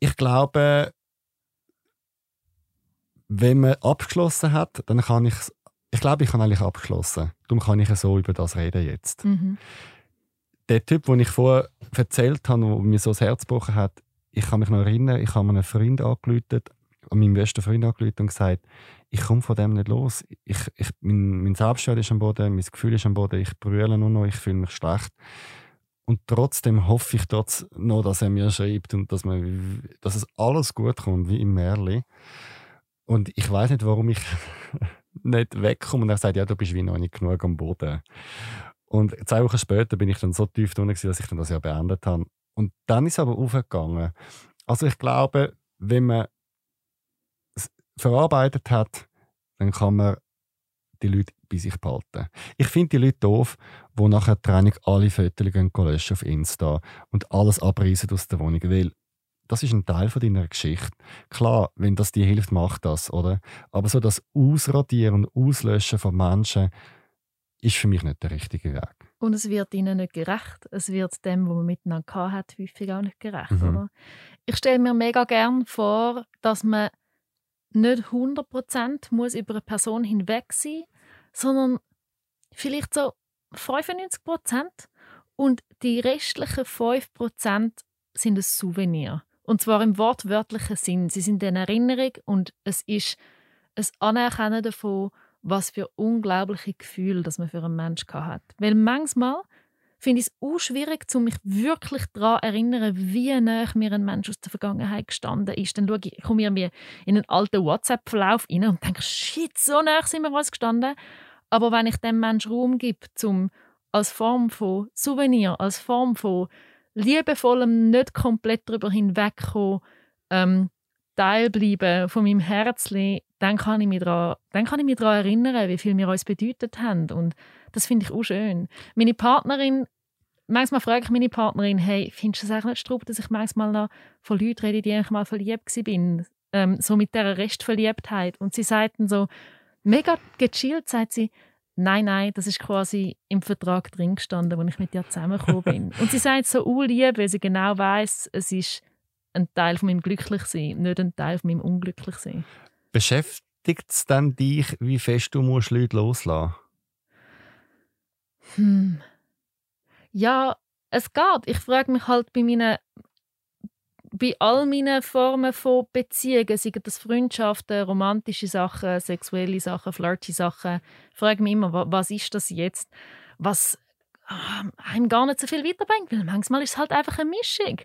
Ich glaube, wenn man abgeschlossen hat, dann kann ich ich glaube, ich habe eigentlich abgeschlossen. Darum kann ich so über das reden jetzt. Mhm. Der Typ, den ich vorher erzählt habe, der mir so das Herz gebrochen hat, ich kann mich noch erinnern, ich habe einen Freund angerufen, an meinen besten Freund angerufen und gesagt, ich komme von dem nicht los. Ich, ich, mein, mein Selbstwert ist am Boden, mein Gefühl ist am Boden, ich brülle nur noch, ich fühle mich schlecht. Und trotzdem hoffe ich trotz noch, dass er mir schreibt und dass, man, dass es alles gut kommt, wie im Märli. Und ich weiß nicht, warum ich nicht wegkomme. Und er sagt, ja, du bist wie noch nicht genug am Boden. Und zwei Wochen später bin ich dann so tief drin, dass ich dann das ja beendet habe. Und dann ist es aber aufgegangen. Also ich glaube, wenn man es verarbeitet hat, dann kann man die Leute bei sich behalten. Ich finde die Leute doof, die nachher die Training alle Fotos gehen löschen auf Insta und alles abreißen aus der Wohnung, weil das ist ein Teil von deiner Geschichte. Klar, wenn das dir hilft, mach das, oder? Aber so das Ausradieren und Auslöschen von Menschen ist für mich nicht der richtige Weg. Und es wird ihnen nicht gerecht. Es wird dem, was man miteinander hat, häufig auch nicht gerecht. Mhm. Oder? Ich stelle mir mega gern vor, dass man nicht 100% muss über eine Person hinweg sein sondern vielleicht so 95% und die restlichen 5% sind ein Souvenir. Und zwar im wortwörtlichen Sinn. Sie sind eine Erinnerung und es ist ein Anerkennen davon, was für unglaubliche Gefühle das man für einen Menschen hat. Weil manchmal finde ich es auch schwierig, mich wirklich daran zu erinnern, wie nah mir ein Mensch aus der Vergangenheit gestanden ist. Dann schaue ich, komme ich mir in einen alten WhatsApp-Verlauf rein und denke, shit, so nah sind wir uns gestanden. Aber wenn ich dem Menschen Raum gebe, zum als Form von Souvenir, als Form von liebevollem, nicht komplett darüber hinwegkommen, ähm, Teil bleiben von meinem Herzli, dann kann ich mich daran, erinnern, wie viel wir uns bedeutet haben. Und das finde ich auch schön. Meine Partnerin, manchmal frage ich meine Partnerin, hey, findest du es eigentlich nicht strub, dass ich manchmal noch von Leuten rede, die ich mal verliebt bin, ähm, so mit dieser Restverliebtheit. Und sie sagten so, mega gechillt, sagt sie, nein, nein, das ist quasi im Vertrag drin gestanden, als ich mit ihr zusammengekommen bin. Und sie sagt so unlieb, weil sie genau weiß, es ist ein Teil von meinem Glücklichsein, nicht ein Teil von meinem Unglücklichsein. Beschäftigt es dann dich, wie fest du musst Leute loslassen Hm. Ja, es geht. Ich frage mich halt bei meinen bei all meinen Formen von Beziehungen, seien das Freundschaften, romantische Sachen, sexuelle Sachen, flirty Sachen, frage mich immer, wa- was ist das jetzt, was ähm, einem gar nicht so viel weiterbringt, weil manchmal ist es halt einfach eine Mischung.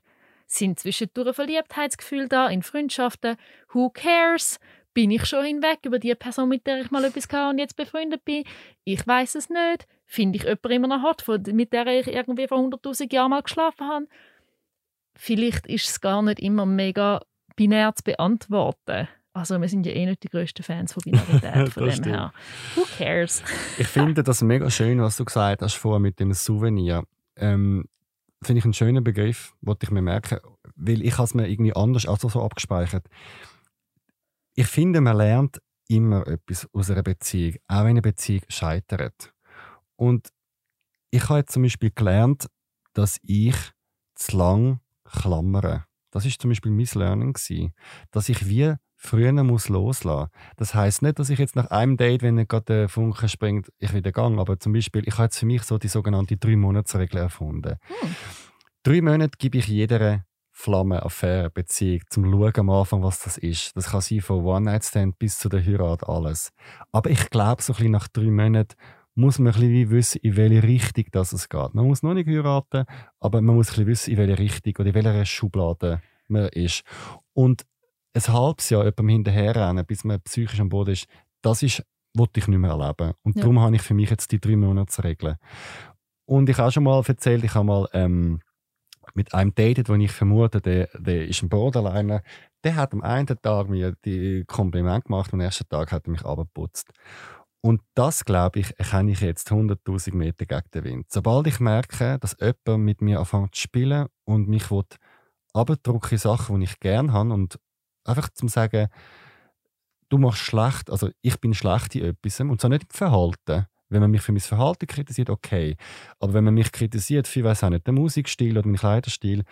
Sind zwischendurch Verliebtheitsgefühle da in Freundschaften? Who cares? Bin ich schon hinweg über die Person, mit der ich mal etwas hatte und jetzt befreundet bin? Ich weiß es nicht. Finde ich jemanden immer noch hot, mit der ich irgendwie vor 100'000 Jahren mal geschlafen habe? Vielleicht ist es gar nicht immer mega binär zu beantworten. Also wir sind ja eh nicht die grössten Fans von Binarität, von dem stimmt. her. Who cares? Ich finde das mega schön, was du gesagt hast vorher mit dem Souvenir. Ähm, finde ich einen schönen Begriff, wollte ich mir merken, weil ich es mir irgendwie anders also so abgespeichert. Ich finde, man lernt immer etwas aus einer Beziehung, auch wenn eine Beziehung scheitert. Und ich habe jetzt zum Beispiel gelernt, dass ich zu lang klammere. Das ist zum Beispiel mein Learning gewesen, dass ich wie früher muss loslassen. Das heißt nicht, dass ich jetzt nach einem Date, wenn gerade der Funke springt, ich wieder gang. Aber zum Beispiel, ich habe jetzt für mich so die sogenannte drei Monatsregel erfunden. Drei Monate gebe ich jeder Flamme, Affäre, Beziehung, zum Schauen am Anfang, was das ist. Das kann sein von One-Night-Stand bis zu der Heirat, alles. Aber ich glaube, so ein bisschen nach drei Monaten muss man ein bisschen wie wissen, in welche Richtung das es geht. Man muss noch nicht heiraten, aber man muss ein bisschen wissen, in welche Richtung oder in welcher Schublade man ist. Und ein halbes Jahr jemandem hinterherrennen, bis man psychisch am Boden ist, das ist, wollte ich nicht mehr erleben. Und Ja. darum habe ich für mich jetzt die drei Monatsregel. Und ich habe schon mal erzählt, ich habe mal ähm, mit einem datet, den ich vermute, der, der ist ein Borderliner, der hat am einen Tag mir die Kompliment gemacht, am nächsten Tag hat er mich abgeputzt. Und das, glaube ich, erkenne ich jetzt 100.000 Meter gegen den Wind. Sobald ich merke, dass jemand mit mir anfängt zu spielen und mich will, abdrucke Sachen, die ich gerne habe und einfach zum sagen, du machst schlecht, also ich bin schlecht in etwas und zwar nicht im Verhalten. Wenn man mich für mein Verhalten kritisiert, okay. Aber wenn man mich kritisiert für, weiß auch nicht, den Musikstil oder meinen Kleiderstil,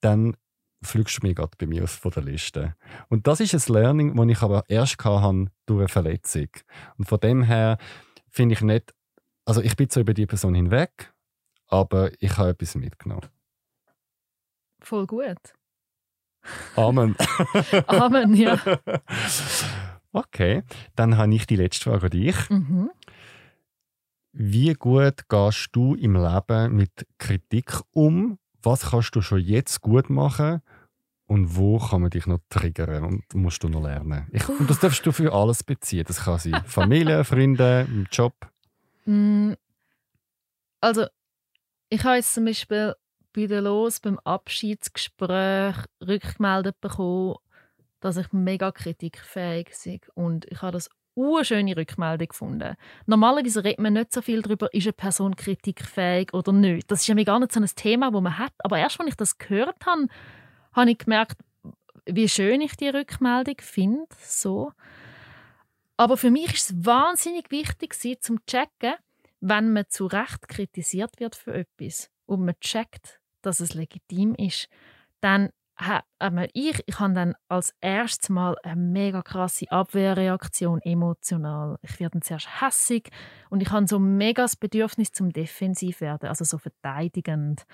dann fliegst du mir gerade bei mir aus von der Liste. Und das ist ein Learning, das ich aber erst hatte durch eine Verletzung. Und von dem her finde ich nicht, also ich bin zwar über die Person hinweg, aber ich habe etwas mitgenommen. Voll gut. Amen. Amen, ja. Okay, dann habe ich die letzte Frage an dich. Mhm. Wie gut gehst du im Leben mit Kritik um? Was kannst du schon jetzt gut machen? Und wo kann man dich noch triggern und musst du noch lernen? Ich, und das darfst du für alles beziehen. Das kann sein Familie, Freunde, im Job. Mm, Also, ich habe jetzt zum Beispiel bei der Los beim Abschiedsgespräch rückgemeldet bekommen, dass ich mega kritikfähig bin. Und ich habe das schöne Rückmeldung gefunden. Normalerweise redet man nicht so viel darüber, ist eine Person kritikfähig oder nicht. Das ist ja gar nicht so ein Thema, das man hat. Aber erst, als ich das gehört habe, habe ich gemerkt, wie schön ich die Rückmeldung finde. So. Aber für mich ist es wahnsinnig wichtig, sie zum checken, wenn man zu Recht kritisiert wird für etwas und man checkt, dass es legitim ist, dann ich, ich habe dann als erstes Mal eine mega krasse Abwehrreaktion emotional. Ich werde dann zuerst hässig und ich habe so mega das Bedürfnis zum defensiv werden, also so verteidigend.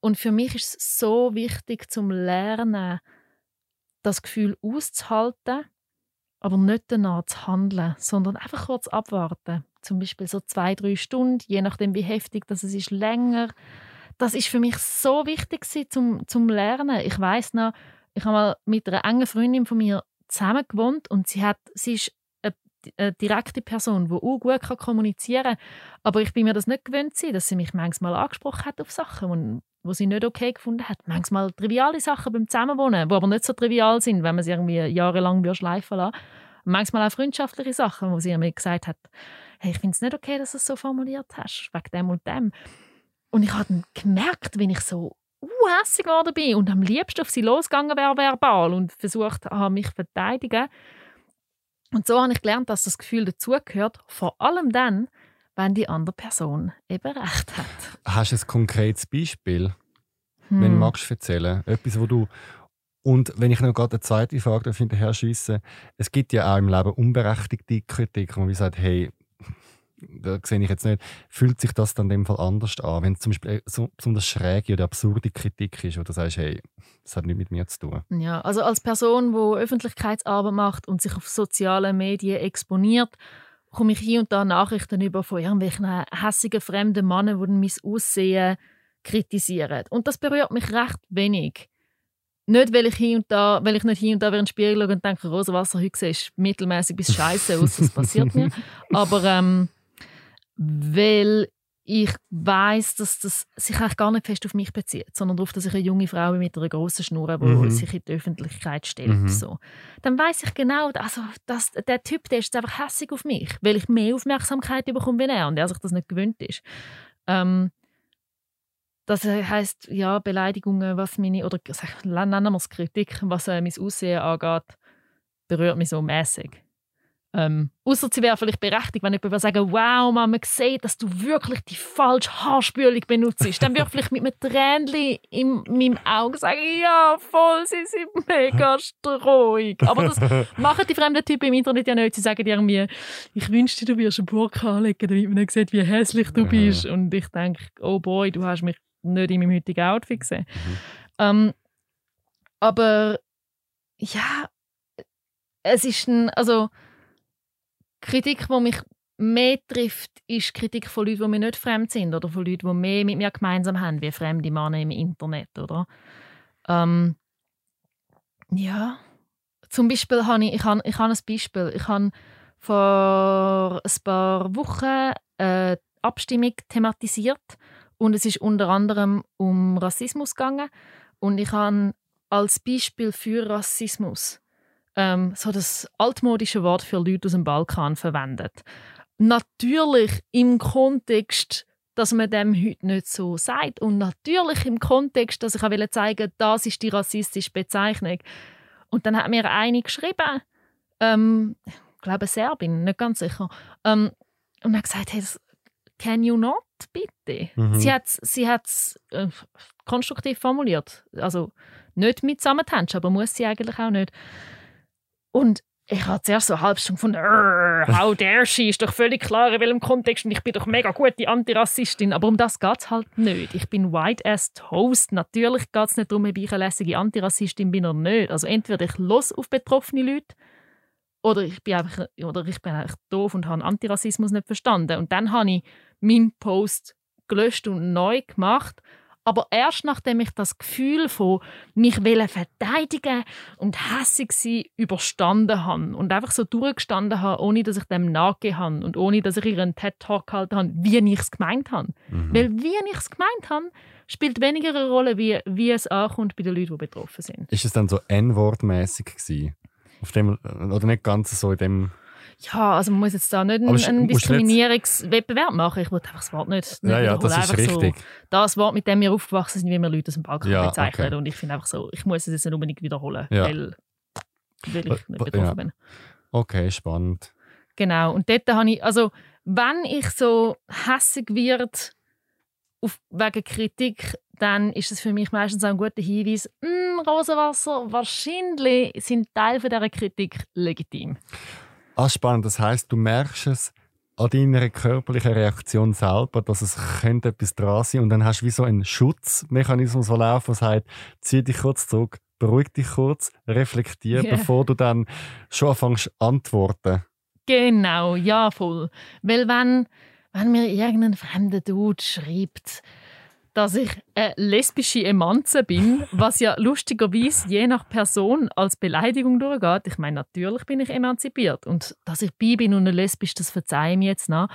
Und für mich ist es so wichtig zum Lernen, das Gefühl auszuhalten, aber nicht danach zu handeln, sondern einfach kurz abwarten. Zum Beispiel so zwei, drei Stunden, je nachdem wie heftig das ist, länger. Das ist für mich so wichtig zum, zum Lernen. Ich weiß noch, ich habe mal mit einer engen Freundin von mir zusammen gewohnt und sie, hat, sie ist eine, direkte Person, die auch gut kann kommunizieren kann. Aber ich bin mir das nicht gewöhnt, dass sie mich manchmal angesprochen hat auf Sachen, wo sie nicht okay gefunden hat. Manchmal triviale Sachen beim Zusammenwohnen, die aber nicht so trivial sind, wenn man sie irgendwie jahrelang schleifen lassen Manchmal auch freundschaftliche Sachen, wo sie mir gesagt hat, hey, ich finde es nicht okay, dass du es so formuliert hast, wegen dem und dem. Und ich habe gemerkt, wenn ich so hässig geworden bin und am liebsten auf sie losgegangen wäre verbal und versucht habe, mich zu verteidigen. Und so habe ich gelernt, dass das Gefühl dazugehört, vor allem dann, wenn die andere Person eben recht hat. Hast du ein konkretes Beispiel, wenn du Hm. magst erzählen? Etwas, wo du und wenn ich noch gerade eine zweite Frage hinterher schiessen, es gibt ja auch im Leben unberechtigte Kritik, wo man sagt, hey, da sehe ich jetzt nicht, fühlt sich das dann in dem Fall anders an, wenn es zum Beispiel so besonders schräge oder absurde Kritik ist, wo du sagst, hey, das hat nichts mit mir zu tun. Ja, also als Person, die Öffentlichkeitsarbeit macht und sich auf sozialen Medien exponiert, komme ich hier und da Nachrichten über von irgendwelchen hässigen fremden Männern, die mein Aussehen kritisieren. Und das berührt mich recht wenig. Nicht, weil ich, hier und da, weil ich nicht hier und da in den Spiegel schaue und denke, rosa Wasser heute siehst mittelmäßig bis scheiße aus, das passiert mir. Aber ähm, weil ich weiß, dass das sich eigentlich gar nicht fest auf mich bezieht, sondern darauf, dass ich eine junge Frau bin mit einer grossen Schnur, die Mhm. sich in die Öffentlichkeit stellt. Mhm. So. Dann weiß ich genau, also, dass der Typ der ist einfach hässig auf mich, weil ich mehr Aufmerksamkeit bekomme wie er und er sich das nicht gewöhnt ist. Ähm, das heißt ja Beleidigungen, was meine oder nennen wir es Kritik, was äh, mein Aussehen angeht, berührt mich so mäßig. Ähm, Außer sie wäre vielleicht berechtigt, wenn jemand würde sagen, wow, man, man sieht, dass du wirklich die falsche Haarspülung benutzt. Dann würde ich vielleicht mit einem Tränchen in meinem Auge sagen, ja, voll, sie sind mega streuig. Aber das machen die fremden Typen im Internet ja nicht. Sie sagen dir irgendwie, ich wünschte, du würdest eine Burka anlegen, damit man nicht sieht, wie hässlich du bist. Und ich denke, oh boy, du hast mich nicht in meinem heutigen Outfit gesehen. Ähm, aber ja, es ist ein, also Kritik, die mich mehr trifft, ist Kritik von Leuten, die mir nicht fremd sind oder von Leuten, die mehr mit mir gemeinsam haben, wie fremde Männer im Internet, oder? Ähm, ja, zum Beispiel habe ich, ich habe, ich habe ein Beispiel. Ich habe vor ein paar Wochen eine Abstimmung thematisiert und es ist unter anderem um Rassismus gegangen und ich habe als Beispiel für Rassismus ähm, so das altmodische Wort für Leute aus dem Balkan verwendet. Natürlich im Kontext, dass man dem heute nicht so sagt und natürlich im Kontext, dass ich auch zeigen wollte, das ist die rassistische Bezeichnung. Und dann hat mir eine geschrieben, ähm, ich glaube Serbin, nicht ganz sicher, ähm, und hat gesagt, hey, das, can you not, bitte? Mhm. Sie hat es sie hat's, äh, konstruktiv formuliert. Also nicht mit Samethändchen, aber muss sie eigentlich auch nicht. Und ich habe zuerst so eine halbe Stunde von how dare she, ist doch völlig klar, in welchem Kontext und ich bin doch mega gute Antirassistin, aber um das geht es halt nicht. Ich bin white as toast. Natürlich geht es nicht darum, ob ich eine lässige Antirassistin bin oder nicht. Also entweder ich los auf betroffene Leute oder ich bin einfach, oder ich bin einfach doof und habe Antirassismus nicht verstanden. Und dann habe ich meinen Post gelöscht und neu gemacht. Aber erst nachdem ich das Gefühl von mich wollen verteidigen und hässig sein überstanden habe und einfach so durchgestanden habe, ohne dass ich dem nachgegeben habe und ohne dass ich ihren TED-Talk gehalten habe, wie ich es gemeint habe. Mhm. Weil wie ich es gemeint habe, spielt weniger eine Rolle, wie, wie es ankommt bei den Leuten, die betroffen sind. Ist es dann so N-Wort-mäßig gewesen? Auf dem, oder nicht ganz so in dem... Ja, also man muss jetzt da nicht einen, einen Diskriminierungswettbewerb machen. Ich wollte einfach das Wort nicht, nicht Ja, ja, das ist richtig. So, das Wort, mit dem wir aufgewachsen sind, wie wir Leute aus dem Balkan Ja, bezeichnen. okay. Und ich finde einfach so, ich muss es jetzt nicht unbedingt wiederholen, Ja. weil, weil ich nicht betroffen ja. bin. Okay, spannend. Genau. Und dort habe ich, also wenn ich so hässig wird auf, wegen Kritik, dann ist es für mich meistens auch ein guter Hinweis, «Mm, Rosenwasser, wahrscheinlich sind Teile dieser Kritik legitim. Ah, spannend. Das heißt, du merkst es an deiner körperlichen Reaktion selber, dass es könnte etwas dran sein und dann hast du wie so einen Schutzmechanismus, der laufen, der sagt, zieh dich kurz zurück, beruhig dich kurz, reflektier, Ja. bevor du dann schon anfängst zu antworten. Genau, ja, voll. Weil wenn, wenn mir irgendein fremder Dude schreibt, dass ich eine lesbische Emanze bin, was ja lustigerweise je nach Person als Beleidigung durchgeht. Ich meine, natürlich bin ich emanzipiert und dass ich bi bin und eine lesbisch, das verzeihe ich mir jetzt nach.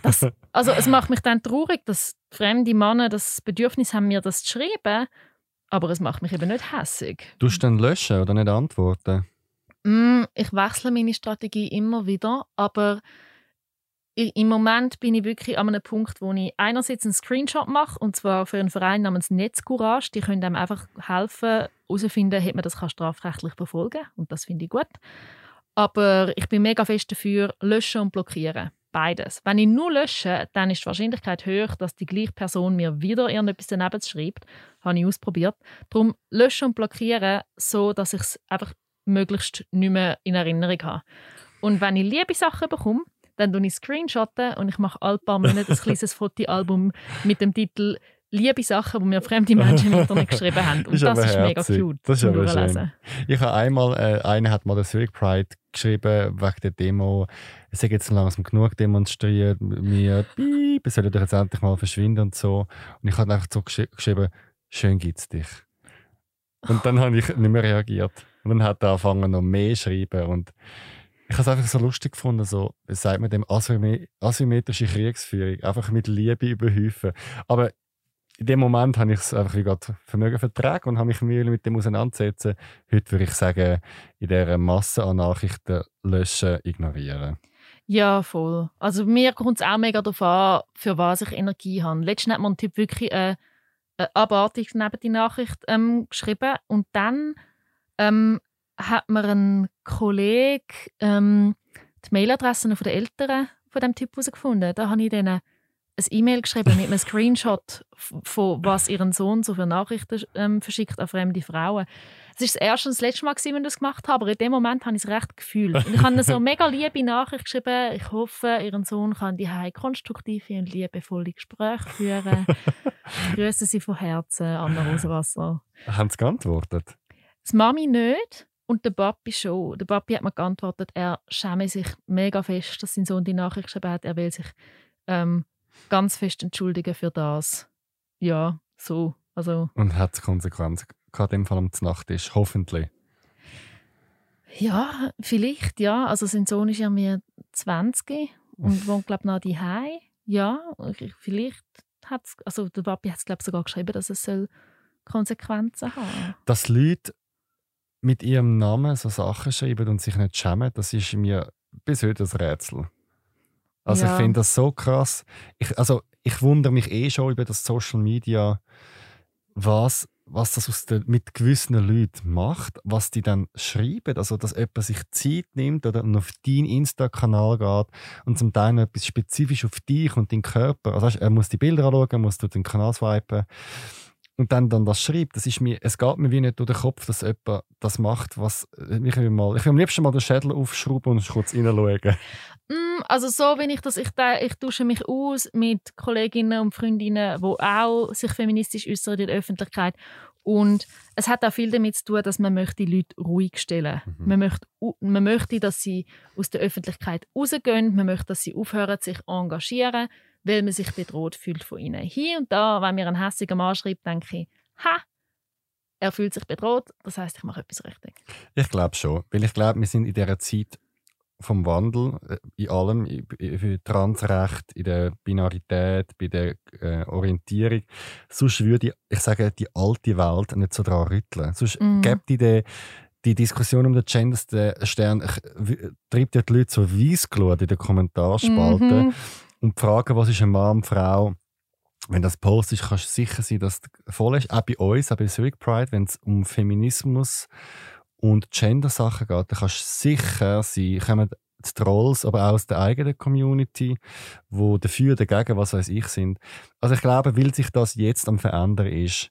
Das, also es macht mich dann traurig, dass fremde Männer das Bedürfnis haben, mir das zu schreiben, aber es macht mich eben nicht hässig. Du dann löschen oder nicht antworten? Mm, ich wechsle meine Strategie immer wieder, aber im Moment bin ich wirklich an einem Punkt, wo ich einerseits einen Screenshot mache, und zwar für einen Verein namens Netzcourage. Die können einem einfach helfen, herauszufinden, ob man das kann strafrechtlich verfolgen und das finde ich gut. Aber ich bin mega fest dafür, löschen und blockieren. Beides. Wenn ich nur lösche, dann ist die Wahrscheinlichkeit höher, dass die gleiche Person mir wieder irgendetwas daneben schreibt. Habe ich ausprobiert. Darum löschen und blockieren, so dass ich es einfach möglichst nicht mehr in Erinnerung habe. Und wenn ich liebe Sachen bekomme, dann tue ich Screenshotten und ich mache alle paar Monate ein kleines Fotoalbum mit dem Titel «Liebe Sachen», die mir fremde Menschen im Internet geschrieben haben. Und Ist das ist mega herzig. cute Das ist aber schön. Ich habe einmal, äh, einer hat mal der Zurich Pride geschrieben, wegen der Demo, es sei jetzt langsam genug demonstriert, mir, piep, es soll doch jetzt endlich mal verschwinden und so. Und ich habe einfach so gesch geschrieben, schön gibt's dich. Und dann habe ich nicht mehr reagiert. Und dann hat er angefangen noch mehr zu schreiben und Ich habe es einfach so lustig gefunden, so, sagt man dem, asymmet asymmetrische Kriegsführung, einfach mit Liebe überhäufen. Aber in dem Moment habe ich es einfach wie gerade Vermögen vertragen und habe mich Mühe mit dem auseinandersetzen. Heute würde ich sagen, in dieser Masse an Nachrichten löschen, ignorieren. Ja, voll. Also mir kommt es auch mega darauf an, für was ich Energie habe. Letztens hat mir ein Typ wirklich eine abartig neben die Nachricht ähm, geschrieben und dann ähm, hat mir ein Kollege ähm, die Mailadressen von den Eltern von dem Typ herausgefunden. Da habe ich denen ein E-Mail geschrieben mit einem Screenshot von was ihren Sohn so für Nachrichten ähm, verschickt an fremde Frauen. Es ist das erste und das letzte Mal, gewesen, wenn ich das gemacht habe, aber in dem Moment habe ich es recht gefühlt. Und ich habe so eine mega liebe Nachricht geschrieben. Ich hoffe, ihren Sohn kann die konstruktive und liebevolle Gespräche führen. Grüße Sie von Herzen, Anna Rosenwasser. Haben Sie geantwortet? Das Mami nicht. Und der Papi schon. Der Papi hat mir geantwortet, er schäme sich mega fest, dass sein Sohn die Nachricht geschrieben hat. Er will sich ähm, ganz fest entschuldigen für das. Ja, so. Also, Und hat es Konsequenzen gehabt, in dem Fall am Nachttisch? Hoffentlich. ja, vielleicht, ja. Also sein Sohn ist ja mir 20 und wohnt, glaube ich, noch die Ja, ich- vielleicht hat es, also der Papi hat es, glaube ich, sogar geschrieben, dass es soll Konsequenzen haben Dass Leute mit ihrem Namen so Sachen schreiben und sich nicht schämen, das ist mir bis heute ein Rätsel. Also Ja. ich finde das so krass. Ich, also ich wundere mich eh schon über das Social Media, was, was das der, mit gewissen Leuten macht, was die dann schreiben. Also dass jemand sich Zeit nimmt oder auf deinen Insta-Kanal geht und zum Teil noch etwas spezifisch auf dich und deinen Körper. Also er muss die Bilder anschauen, er muss durch den Kanal swipen und dann, dann das schreibt, das ist mir, es geht mir wie nicht durch den Kopf, dass jemand das macht, was ich will, mal, ich will am liebsten mal den Schädel aufschrauben und kurz reinschauen. Mm, Also so, wenn ich das, ich, ich tausche mich aus mit Kolleginnen und Freundinnen, die auch sich feministisch äußern in der Öffentlichkeit. Und es hat auch viel damit zu tun, dass man möchte die Leute ruhig stellen. Mhm. Man, möchte, man möchte, dass sie aus der Öffentlichkeit rausgehen. Man möchte, dass sie aufhören, sich zu engagieren, weil man sich bedroht fühlt von ihnen. Hier und da, wenn mir ein hässiger Mann schreibt, denke ich, ha, er fühlt sich bedroht, das heißt, ich mache etwas richtig. Ich glaube schon, weil ich glaube, wir sind in dieser Zeit vom Wandel äh, in allem, für Transrecht, in der Binarität, bei der äh, Orientierung. Sonst würde ich, ich sage, die alte Welt nicht so daran rütteln. Sonst Mhm. gibt die, die, die Diskussion um den Genderstern, treibt ja die Leute so Weissglut in den Kommentarspalten Mhm. Und die Frage, was ist ein Mann, Frau, wenn das postest, kannst du sicher sein, dass es voll ist. Auch bei uns, auch bei Civic Pride, wenn es um Feminismus und Gender-Sachen geht, dann kannst du sicher sein, kommen die Trolls, aber auch aus der eigenen Community, wo dafür, dagegen, was weiß ich, sind. Also ich glaube, weil sich das jetzt am Verändern ist,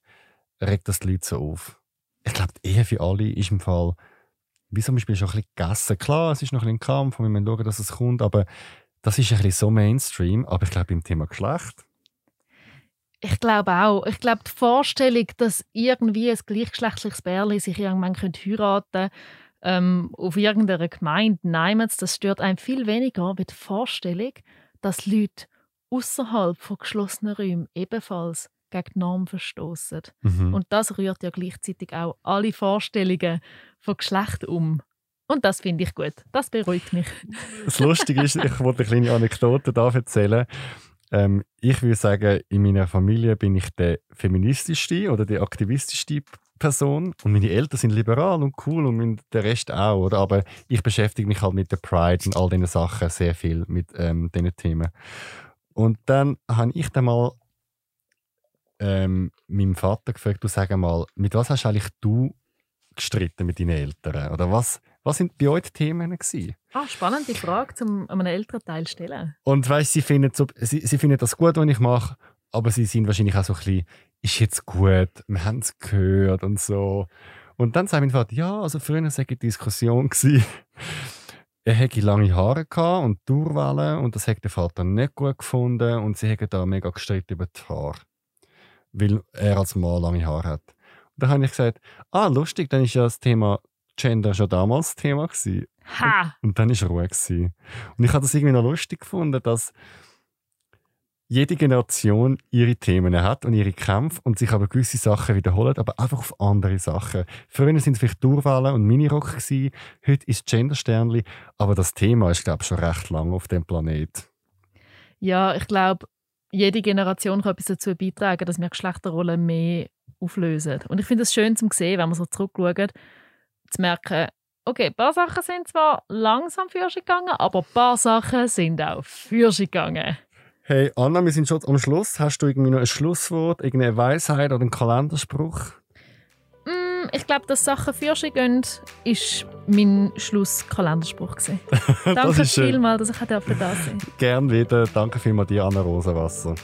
regt das die Leute so auf. Ich glaube, die Ehe für alle ist im Fall, wie zum Beispiel schon ein bisschen gegessen. Klar, es ist noch ein ein Kampf und wir müssen schauen, dass es kommt, aber das ist ein bisschen so Mainstream. Aber ich glaube, im Thema Geschlecht, Ich glaube auch. Ich glaube, die Vorstellung, dass irgendwie ein gleichgeschlechtliches Bärli sich irgendwann könnte heiraten ähm, auf irgendeiner Gemeinde, nein, das stört einem viel weniger wie die Vorstellung, dass Leute außerhalb von geschlossenen Räumen ebenfalls gegen die Norm verstoßen. mhm. Und das rührt ja gleichzeitig auch alle Vorstellungen von Geschlecht um. Und das finde ich gut. Das beruhigt mich. Das Lustige ist, ich wollte eine kleine Anekdote da erzählen. Ähm, ich würde sagen, in meiner Familie bin ich der feministischste oder die aktivistischste Person und meine Eltern sind liberal und cool und der Rest auch. Oder? Aber ich beschäftige mich halt mit der Pride und all diesen Sachen sehr viel mit ähm, diesen Themen. Und dann habe ich dann mal ähm, meinem Vater gefragt, du sag mal, mit was hast eigentlich du gestritten mit deinen Eltern? Oder was, was sind bei euch die Themen gewesen? Ah, spannende Frage zum einem älteren Teil stellen. Und weißt, sie finden so, sie, sie finden das gut, was ich mache, aber sie sind wahrscheinlich auch so ein bisschen, ist jetzt gut, wir haben es gehört und so. Und dann sagt mein Vater, ja, also früher war eine Diskussion, gewesen. er hätte lange Haare gehabt und Durwellen und das hat der Vater nicht gut gefunden und sie haben da mega gestritten über die Haare, weil er als Mann lange Haare hat. Und dann habe ich gesagt, ah, lustig, dann ist ja das Thema Gender schon damals Thema gewesen. Ha! Und dann war Ruhe. Gewesen. Und ich habe das irgendwie noch lustig gefunden, dass jede Generation ihre Themen hat und ihre Kämpfe und sich aber gewisse Sachen wiederholen, aber einfach auf andere Sachen. Früher sind es vielleicht Durwahlen und Minirock gewesen, heute ist Gendersternli, aber das Thema ist glaube ich schon recht lange auf dem Planet. Ja, ich glaube, jede Generation kann etwas dazu beitragen, dass wir Geschlechterrollen mehr auflösen. Und ich finde es schön zu sehen, wenn man so zurückschaut, zu merken, okay, ein paar Sachen sind zwar langsam für sich gegangen, aber ein paar Sachen sind auch für sich gegangen. Hey Anna, wir sind schon am Schluss. Hast du irgendwie noch ein Schlusswort, irgendeine Weisheit oder einen Kalenderspruch? Mm, ich glaube, dass Sachen für sich gehen, ist mein Schlusskalenderspruch. gewesen. Danke vielmals, dass ich da sein durfte. Gern wieder. Danke vielmals dir, Anna Rosenwasser.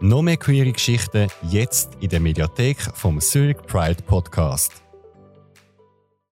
Noch mehr queere Geschichten jetzt in der Mediathek vom Zurich Pride Podcast.